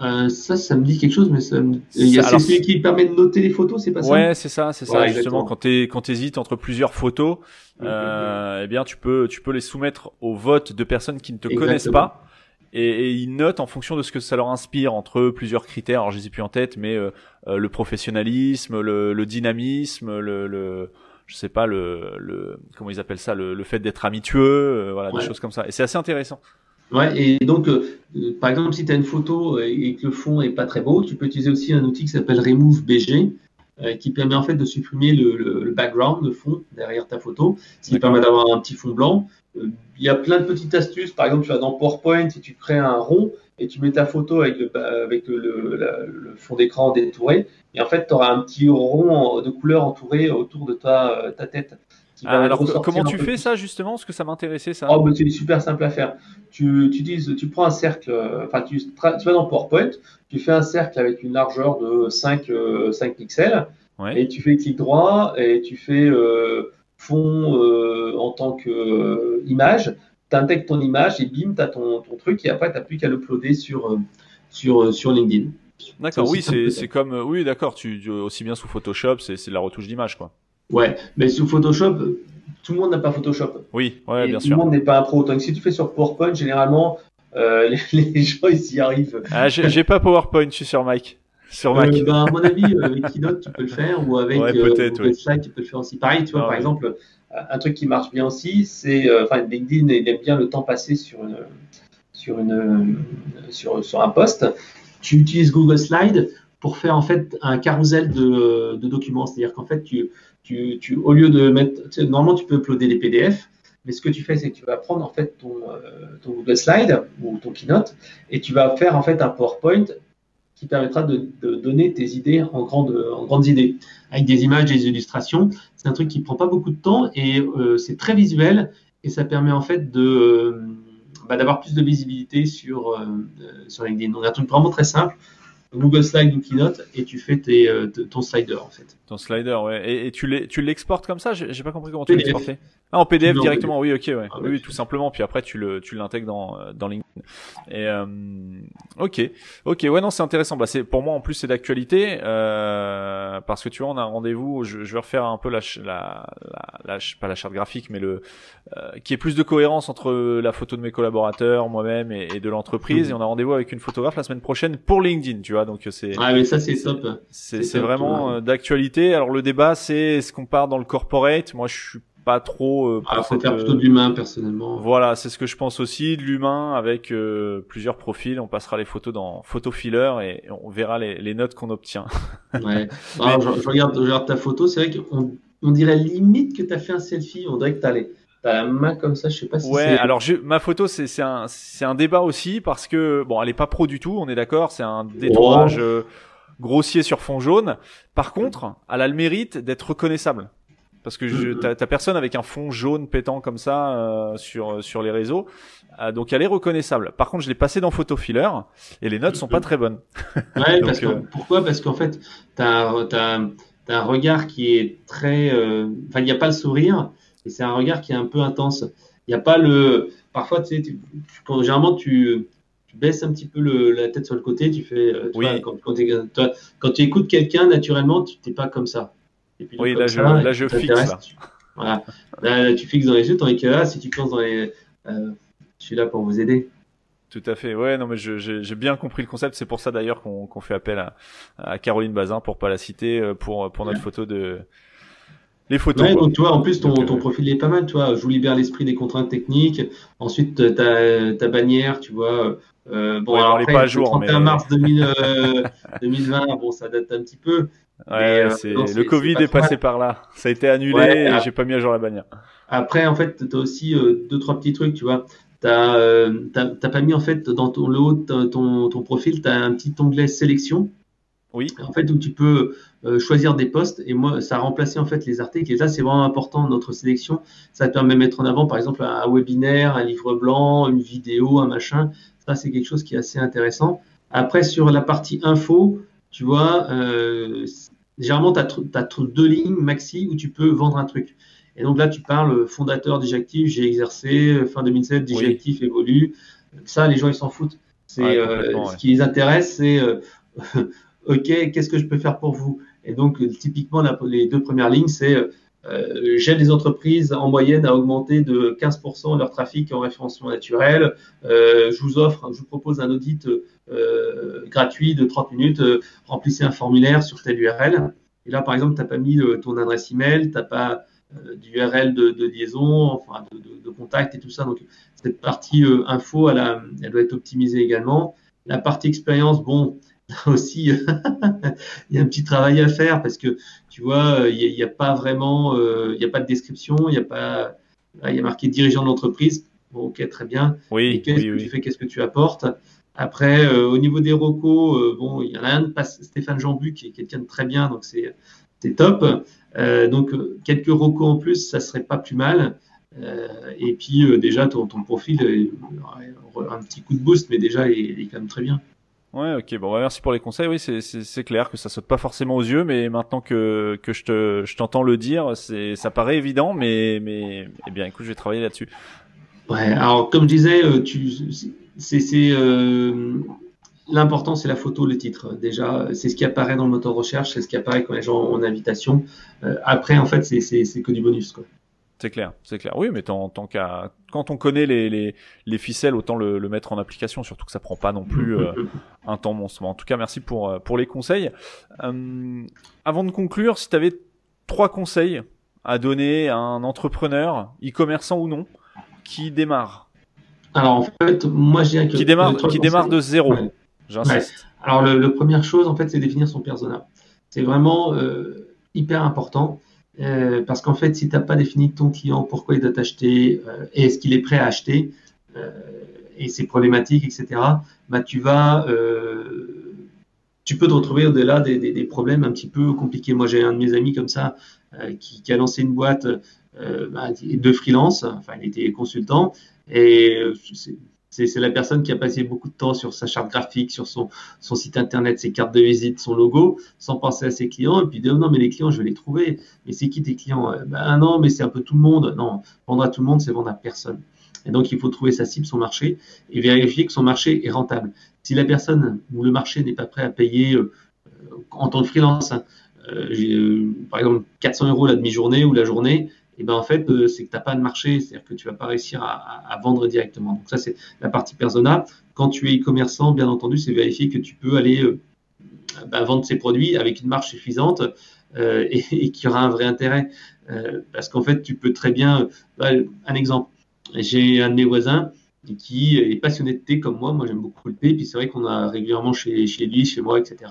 euh, ça, ça me dit quelque chose, mais ça c'est celui qui permet de noter les photos, c'est pas ça? Ouais, c'est ça, c'est ça. Justement, quand quand hésites entre plusieurs photos, euh, eh bien, tu peux, tu peux les soumettre au vote de personnes qui ne te connaissent pas et, ils notent en fonction de ce que ça leur inspire entre plusieurs critères. Alors je les ai plus en tête, mais euh, euh, le professionnalisme, le, le dynamisme, le, le, je sais pas le, le comment ils appellent ça, le, le fait d'être amitueux, voilà, des choses comme ça. Et c'est assez intéressant. Ouais, et donc, par exemple, si tu as une photo et que le fond est pas très beau, tu peux utiliser aussi un outil qui s'appelle Remove BG, qui permet en fait de supprimer le, le, background, le fond derrière ta photo, ce qui permet d'avoir un petit fond blanc. Il y a plein de petites astuces. Par exemple, tu vas dans PowerPoint et tu crées un rond et tu mets ta photo avec le, avec le, le fond d'écran détouré. Et en fait, tu auras un petit rond de couleur entouré autour de ta, ta tête. Alors, comment tu fais ça justement Parce que ça m'intéressait ça. Oh, c'est super simple à faire. Tu, tu, dis, tu prends un cercle, enfin, tu, tu, vas dans PowerPoint, tu fais un cercle avec une largeur de 5, 5 euh, pixels, et tu fais clic droit et tu fais euh, fond euh, en tant qu'image tu intègres ton image et bim, tu as ton, ton, truc et après, tu n'as plus qu'à l'uploader sur, euh, sur, euh, sur LinkedIn. D'accord, oui, c'est comme, euh, oui, d'accord, tu, aussi bien sous Photoshop, c'est la retouche d'image, quoi. Ouais, mais sous Photoshop, tout le monde n'a pas Photoshop. Oui, ouais, bien sûr. Tout le monde n'est pas un pro. Donc si tu fais sur PowerPoint, généralement, euh, les, gens ils y arrivent. Ah, j'ai pas PowerPoint, je suis sur Mac. Sur Mac. Euh, ben, à mon avis, avec Keynote, tu peux le faire, ou avec ouais, euh, Google Slide, tu peux le faire aussi. Pareil, tu vois, ah, par exemple, un truc qui marche bien aussi, c'est, euh, enfin, LinkedIn il aime bien le temps passé sur une, sur une, sur, sur un post. Tu utilises Google Slide pour faire en fait un carrousel de, de documents, c'est-à-dire qu'en fait, tu, tu, au lieu de mettre, normalement, tu peux uploader des PDF. Mais ce que tu fais, c'est que tu vas prendre en fait ton, euh, ton, Google Slide ou ton Keynote et tu vas faire en fait un PowerPoint qui permettra de, donner tes idées en grandes, en grandes idées, avec des images, des illustrations. C'est un truc qui prend pas beaucoup de temps et euh, c'est très visuel et ça permet en fait de euh, bah, d'avoir plus de visibilité sur sur LinkedIn. Donc un truc vraiment très simple. Google Slide ou Keynote et tu fais tes, ton slider en fait. Ton slider, ouais. Et, et tu l'exportes comme ça? J'ai pas compris comment tu l'exportais. Ah, en PDF directement, oui, ok, ouais. Ah, oui, tout simplement. Puis après, tu le, tu l'intègres dans, euh, dans LinkedIn. Et euh, ok, ok, ouais, non, c'est intéressant. Bah, c'est pour moi en plus c'est d'actualité euh, parce que tu vois, on a un rendez-vous. Je, je vais refaire un peu la, la, la, pas la charte graphique, mais le euh, qui est plus de cohérence entre la photo de mes collaborateurs, moi-même et, et de l'entreprise. Mmh. Et on a rendez-vous avec une photographe la semaine prochaine pour LinkedIn, tu vois. Donc c'est. Ah, mais ça c'est top. C'est vraiment euh, d'actualité. Alors le débat, c'est est-ce qu'on part dans le corporate? Moi, je suis pas trop. Euh, ah, faut faire plutôt de l'humain personnellement. Voilà, c'est ce que je pense aussi, de l'humain avec euh, plusieurs profils. On passera les photos dans photo filler et on verra les, les notes qu'on obtient. ouais. Ah, je, regarde, je, regarde, ta photo, c'est vrai qu'on on dirait limite que tu as fait un selfie. On dirait que tu as les T'as la main comme ça, je sais pas si Ouais, alors je, ma photo, c'est un, un débat aussi parce que, bon, elle est pas pro du tout, on est d'accord, c'est un détourage euh, grossier sur fond jaune. Par contre, elle a le mérite d'être reconnaissable parce que t'as, personne avec un fond jaune pétant comme ça euh, sur sur les réseaux, euh, donc elle est reconnaissable. Par contre, je l'ai passé dans Photo Filler et les notes sont pas très bonnes. Ouais, parce que, euh, pourquoi? Parce qu'en fait, t'as as, un regard qui est très, enfin, il n'y a pas le sourire et c'est un regard qui est un peu intense. Il n'y a pas le, parfois, tu sais, tu, quand, généralement tu tu baisses un petit peu le, la tête sur le côté, tu fais, tu vois, quand, quand, quand, tu écoutes quelqu'un, naturellement, tu n'es pas comme ça. Oui, là, je, là, je fixe. Là. Voilà. Là, tu fixes dans les yeux, tandis que là, si tu penses dans les. Euh, je suis là pour vous aider. Tout à fait. Ouais, non, mais j'ai bien compris le concept. C'est pour ça d'ailleurs qu'on fait appel à, à, Caroline Bazin, pour pas la citer, euh, pour, pour notre photo de. Les photos. Ouais, donc tu vois, en plus, ton, ton euh, profil est pas mal. Tu vois, je vous libère l'esprit des contraintes techniques. Ensuite, ta, ta bannière, tu vois. Euh, bon, alors, après, pas à jour, 31 mars 2000, 2020, bon, ça date un petit peu. Ouais, euh, le Covid est, passé par là. Ça a été annulé et j'ai pas mis à jour la bannière. Après, en fait, tu as aussi euh, deux, trois petits trucs, tu vois. T'as euh, pas mis, en fait, dans ton, le haut de ton, ton profil, tu as un petit onglet sélection. Oui. En fait, où tu peux euh, choisir des postes et moi, ça a remplacé en fait les articles. Et ça, c'est vraiment important, notre sélection. Ça te permet de mettre en avant, par exemple, un webinaire, un livre blanc, une vidéo, un machin. Ça, c'est quelque chose qui est assez intéressant. Après, sur la partie info, tu vois, euh, généralement, tu as, deux lignes maxi où tu peux vendre un truc. Et donc là, tu parles fondateur Digactif, j'ai exercé, fin 2007, Digactif évolue. Ça, les gens, ils s'en foutent. C'est euh, Ce qui les intéresse, c'est euh, OK, qu'est-ce que je peux faire pour vous? Et donc, typiquement, les deux premières lignes, c'est euh, j'aide les entreprises en moyenne à augmenter de 15% leur trafic en référencement naturel. Euh, je vous offre, je vous propose un audit euh, gratuit de 30 minutes. remplissez un formulaire sur telle URL. Et là, par exemple, tu n'as pas mis ton adresse email, tu n'as pas d'URL de, de, liaison, enfin de, contact et tout ça. Donc cette partie info, elle, doit être optimisée également. La partie expérience, bon, aussi, il y a un petit travail à faire parce que tu vois, il n'y a, pas vraiment, il n'y a pas de description, il n'y a pas, il y a marqué dirigeant de l'entreprise. Bon, ok, très bien. Oui. Et qu'est-ce que tu fais, qu'est-ce que tu apportes? Après, euh, au niveau des recos, euh, bon, il y en a un, Stéphane Jambu, qui est quelqu'un de très bien, donc c'est top. Euh, donc, quelques recos en plus, ça serait pas plus mal. et puis, déjà, ton, ton profil, un petit coup de boost, mais déjà, il est quand même très bien. Ouais, ok, bon, bah, merci pour les conseils. Oui, c'est clair que ça saute pas forcément aux yeux, mais maintenant que, que je te, je t'entends le dire, c'est, ça paraît évident, mais, mais, eh bien, écoute, je vais travailler là-dessus. Ouais, alors, comme je disais, euh, tu, c'est, euh, l'important, c'est la photo, le titre. Déjà, c'est ce qui apparaît dans le moteur de recherche, c'est ce qui apparaît quand les gens ont invitation. Euh, après, en fait, c'est que du bonus, quoi. C'est clair, c'est clair. Oui, mais tant, tant qu'à quand on connaît les, les, les ficelles, autant le, le, mettre en application, surtout que ça prend pas non plus euh, un temps monstre. En tout cas, merci pour, euh, pour les conseils. Euh, avant de conclure, si tu avais trois conseils à donner à un entrepreneur, e-commerçant ou non, qui démarre Alors en fait, moi je dirais que qui démarre, qui démarre de zéro. J'insiste. Alors le, le, première chose en fait, c'est définir son persona. C'est vraiment euh, hyper important. Euh, parce qu'en fait, si tu n'as pas défini ton client, pourquoi il doit t'acheter, euh, est-ce qu'il est prêt à acheter, euh, et ses problématiques, etc., bah, tu vas, tu peux te retrouver au-delà des, problèmes un petit peu compliqués. Moi, j'ai un de mes amis comme ça qui, qui, a lancé une boîte bah, de freelance, enfin, il était consultant, et c'est la personne qui a passé beaucoup de temps sur sa charte graphique, sur son, site internet, ses cartes de visite, son logo, sans penser à ses clients. Et puis, dire, non, mais les clients, je vais les trouver. Mais c'est qui tes clients? Ben non, mais c'est un peu tout le monde. Non, vendre à tout le monde, c'est vendre à personne. Et donc, il faut trouver sa cible, son marché, et vérifier que son marché est rentable. Si la personne ou le marché n'est pas prêt à payer euh, en tant que freelance, hein, euh, euh, par exemple 400 euros la demi-journée ou la journée, et ben en fait, euh, c'est que tu n'as pas de marché, c'est-à-dire que tu vas pas réussir à, vendre directement. Donc ça, c'est la partie persona. Quand tu es e-commerçant, bien entendu, c'est vérifier que tu peux aller euh, ben, vendre ces produits avec une marge suffisante euh, et, qu'il y aura un vrai intérêt. Parce qu'en fait, tu peux très bien... Ben, un exemple, j'ai un de mes voisins qui est passionné de thé comme moi. Moi, j'aime beaucoup le thé. Puis c'est vrai qu'on a régulièrement chez lui, chez moi, etc.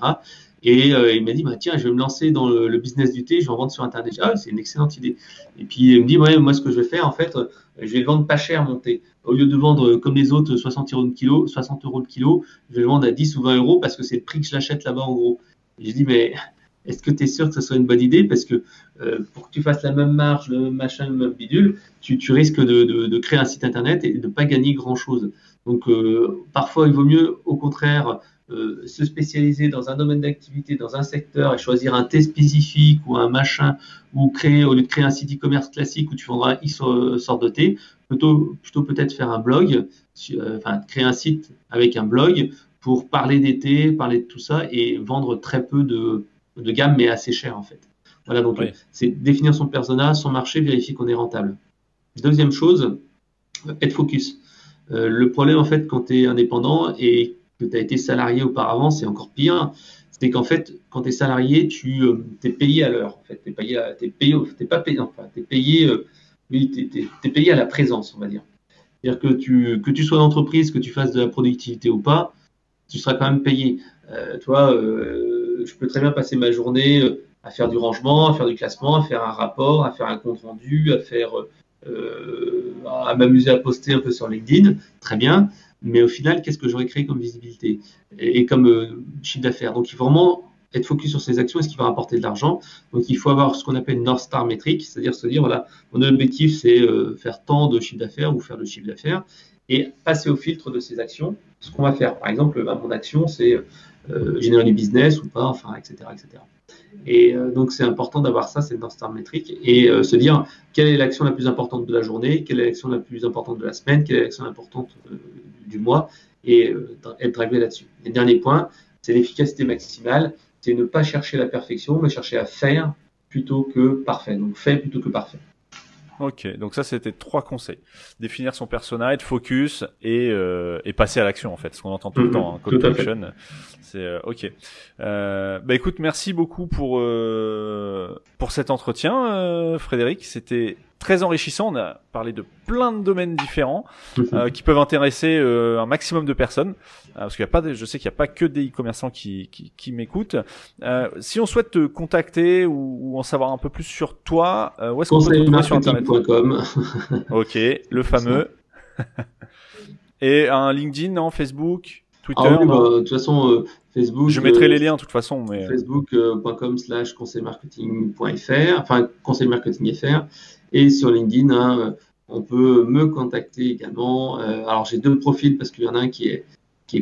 Et euh, il m'a dit, bah, tiens, je vais me lancer dans le, business du thé, je vais en vendre sur Internet. Ah, c'est une excellente idée. Et puis il me dit, moi, ce que je vais faire, en fait, euh, je vais le vendre pas cher, mon thé. Au lieu de vendre euh, comme les autres 60 euros le kilo, 60 euros le kilo, je vais le vendre à 10 ou 20 euros parce que c'est le prix que je l'achète là-bas, en gros. J'ai dit, mais est-ce que tu es sûr que ce soit une bonne idée? Parce que pour que tu fasses la même marge, le même machin, le même bidule, tu, risques de, créer un site internet et de ne pas gagner grand-chose. Donc parfois, il vaut mieux, au contraire, euh, se spécialiser dans un domaine d'activité, dans un secteur et choisir un thé spécifique ou un machin, ou créer, au lieu de créer un site e-commerce classique où tu vendras X sorte de thé, plutôt, plutôt peut-être faire un blog, euh, enfin créer un site avec un blog pour parler des thés, parler de tout ça et vendre très peu de, de gamme, mais assez cher en fait. Voilà, donc oui. c'est définir son persona, son marché, vérifier qu'on est rentable. Deuxième chose, être focus. Euh, le problème en fait quand tu es indépendant et que tu as été salarié auparavant, c'est encore pire. C'est qu'en fait, quand tu es salarié, tu euh, es payé à l'heure. En fait, tu es payé, à, payé, pas payé, enfin, payé, euh, payé à la présence, on va dire. C'est-à-dire que tu, que tu sois d'entreprise, que tu fasses de la productivité ou pas, tu seras quand même payé. Euh, toi, euh, je peux très bien passer ma journée à faire du rangement, à faire du classement, à faire un rapport, à faire un compte rendu, à faire, à m'amuser à poster un peu sur LinkedIn, très bien mais au final, qu'est-ce que j'aurais créé comme visibilité et, comme euh, chiffre d'affaires? Donc, il faut vraiment être focus sur ces actions et ce qui va rapporter de l'argent. Donc, il faut avoir ce qu'on appelle North Star métrique, c'est-à-dire se dire, voilà, mon objectif, c'est euh, faire tant de chiffre d'affaires ou faire de chiffre d'affaires et passer au filtre de ces actions ce qu'on va faire. Par exemple, bah, mon action, c'est euh, générer du business ou pas, enfin, etc., etc. Et euh, donc, c'est important d'avoir ça, c'est North Star métrique, et euh, se dire quelle est l'action la plus importante de la journée, quelle est l'action la plus importante de la semaine, quelle est l'action importante euh, du mois, et être drivé là-dessus. Et dernier point, c'est l'efficacité maximale, c'est ne pas chercher la perfection, mais chercher à faire plutôt que parfait. Donc, fait plutôt que parfait. Ok, donc ça c'était trois conseils. Définir son persona, être focus et, euh, et passer à l'action en fait, ce qu'on entend tout le Mhm, temps. Hein, call to action, c'est euh, ok. Euh, bah écoute, merci beaucoup pour euh, pour cet entretien, euh, Frédéric. C'était très enrichissant. On a parlé de plein de domaines différents euh, qui peuvent intéresser euh, un maximum de personnes. Euh, parce qu'il y a pas, de- je sais qu'il n'y a pas que des e-commerçants qui, qui, qui m'écoutent. Si on souhaite te contacter ou, ou en savoir un peu plus sur toi, où est-ce qu'on peut te retrouver sur Internet. Ok, le fameux. Et un LinkedIn, non Facebook, Twitter, Ah oui, non bah, de toute façon, Facebook. Je mettrai euh, les liens de toute façon, mais euh, facebook.com slash conseilmarketing.fr, enfin conseilmarketing.fr, et sur LinkedIn, hein, euh, on peut me contacter également. Euh, alors j'ai deux profils parce qu'il y en a un qui est,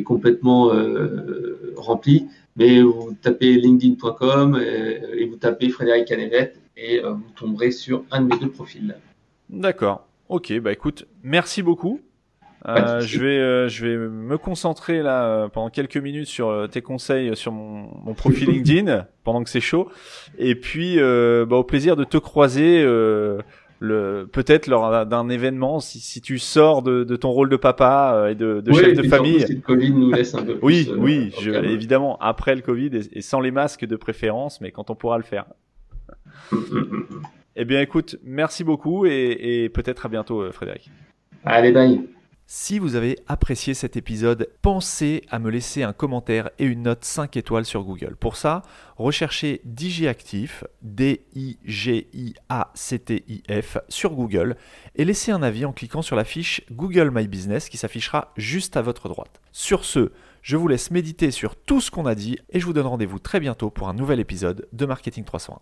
complètement euh, rempli, mais vous tapez linkedin.com et, vous tapez Frédéric Canevet et vous tomberez sur un de mes deux profils. d'accord. Ok, bah écoute, merci beaucoup. Euh, je vais, euh, je vais me concentrer là euh, pendant quelques minutes sur euh, tes conseils euh, sur mon, mon profil LinkedIn pendant que c'est chaud. Et puis, euh, bah, au plaisir de te croiser. euh, le peut-être lors d'un événement si, si tu sors de, de ton rôle de papa et de, de et chef de famille Si le Covid nous laisse un peu plus. oui oui je, évidemment après le Covid et, et sans les masques de préférence mais quand on pourra le faire eh bien écoute merci beaucoup et, et peut-être à bientôt Frédéric Allez, bye. Si vous avez apprécié cet épisode, pensez à me laisser un commentaire et une note 5 étoiles sur Google. Pour ça, recherchez DigiActif, D-I-G-I-A-C-T-I-F, sur Google et laissez un avis en cliquant sur la fiche Google My Business qui s'affichera juste à votre droite. Sur ce, je vous laisse méditer sur tout ce qu'on a dit et je vous donne rendez-vous très bientôt pour un nouvel épisode de Marketing 301.